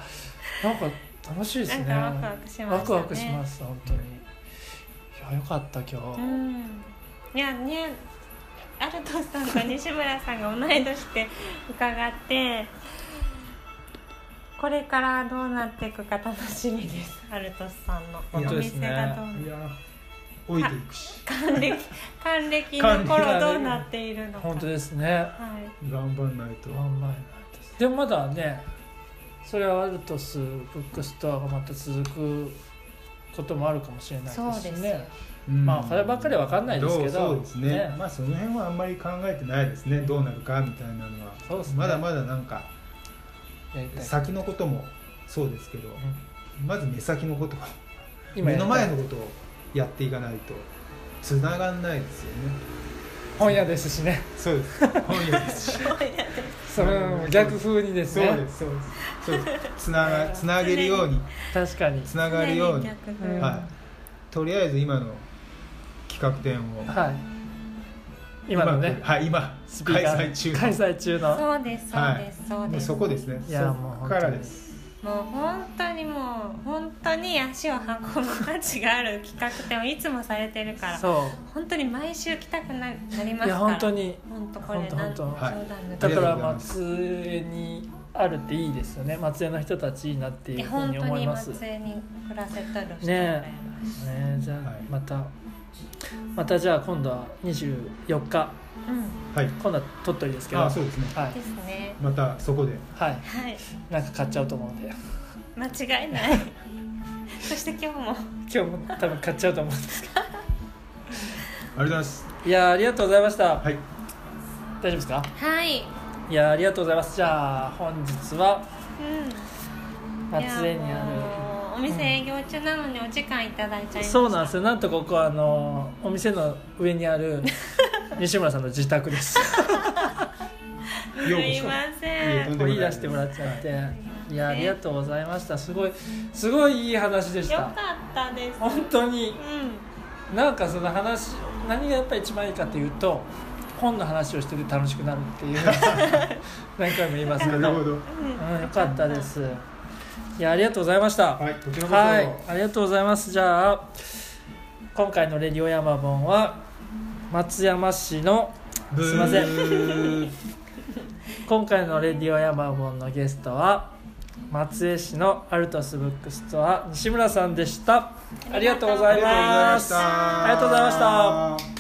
なんか楽しいですね。ワクワクしましたね。ワクワクします本当に。いやよかった今日、うん。いやねアルトさんと西村さんが同い年って伺ってこれからどうなっていくか楽しみです。アルトスさんのお店がどうないや老いていくし。還暦還暦の頃どうなっているのか。本当ですね。はい。頑張んないとワンマイナーです。でもまだねそれはアルトスブックストアがまた続くこともあるかもしれないですしね。そうです。ようんまあこればっかりは分かんないですけど。うそうですね。ね。まあその辺はあんまり考えてないですね。どうなるかみたいなのは。そうですね。まだまだなんか先のこともそうですけど、まず目先のこと目の前のことをやっていかないとつながんないですよね。本屋ですしね。そうです。本屋ですし。それも逆風にです。そうねですそうです。そうです。つながつなげるように。確かに。つながるように、はい、とりあえず今の企画展をはい今のねはい今スピーカー開催中の。開催中の。そうですそうです、そうもうですそこですね。いやそもうこからです。もう本当に。もう本当に足を運ぶ価値がある企画展をいつもされてるからそ本当に毎週来たくななりういやますから。本当に。本当これ本当なん本当。冗談抜だから松江にあるっていいです。よね松江の人たちいいなっていうふうに本当に思います松江に暮らせとる人ねね。ねじゃあはい。また、またじゃあ今度は24日うん。はい今度は鳥取ですけど。あそうですね。はい。ですね。またそこで。はい。はい。なんか買っちゃうと思うんで。間違いない。そして今日も。今日も多分買っちゃうと思うんですけど。ありがとうございます。いやーありがとうございました、はい。大丈夫ですか？はい。いやーありがとうございます。じゃあ本日はうん。松江にある店営業中なのにお時間いただいちゃいました。そうなんですよ。なんとここはあのお店の上にある 西村さんの自宅です。すいません。言い出してもらっちゃって。いやありがとうございました。すごいすごいいい話でした。よかったです。本当に。うん。なんかその話何がやっぱり一番いいかというと本の話をしてて楽しくなるっていう。何回も言いますけど。なるほど。うん、よかったですいやありがとうございましたはいこちらこそ、はい、ありがとうございます。じゃあ今回のレディオヤマボンは松山市のすいません今回のレディオヤマボンのゲストは松江市のアルトスブックストア西村さんでした。ありがとうございありがとうございまま。すしたありがとうございました。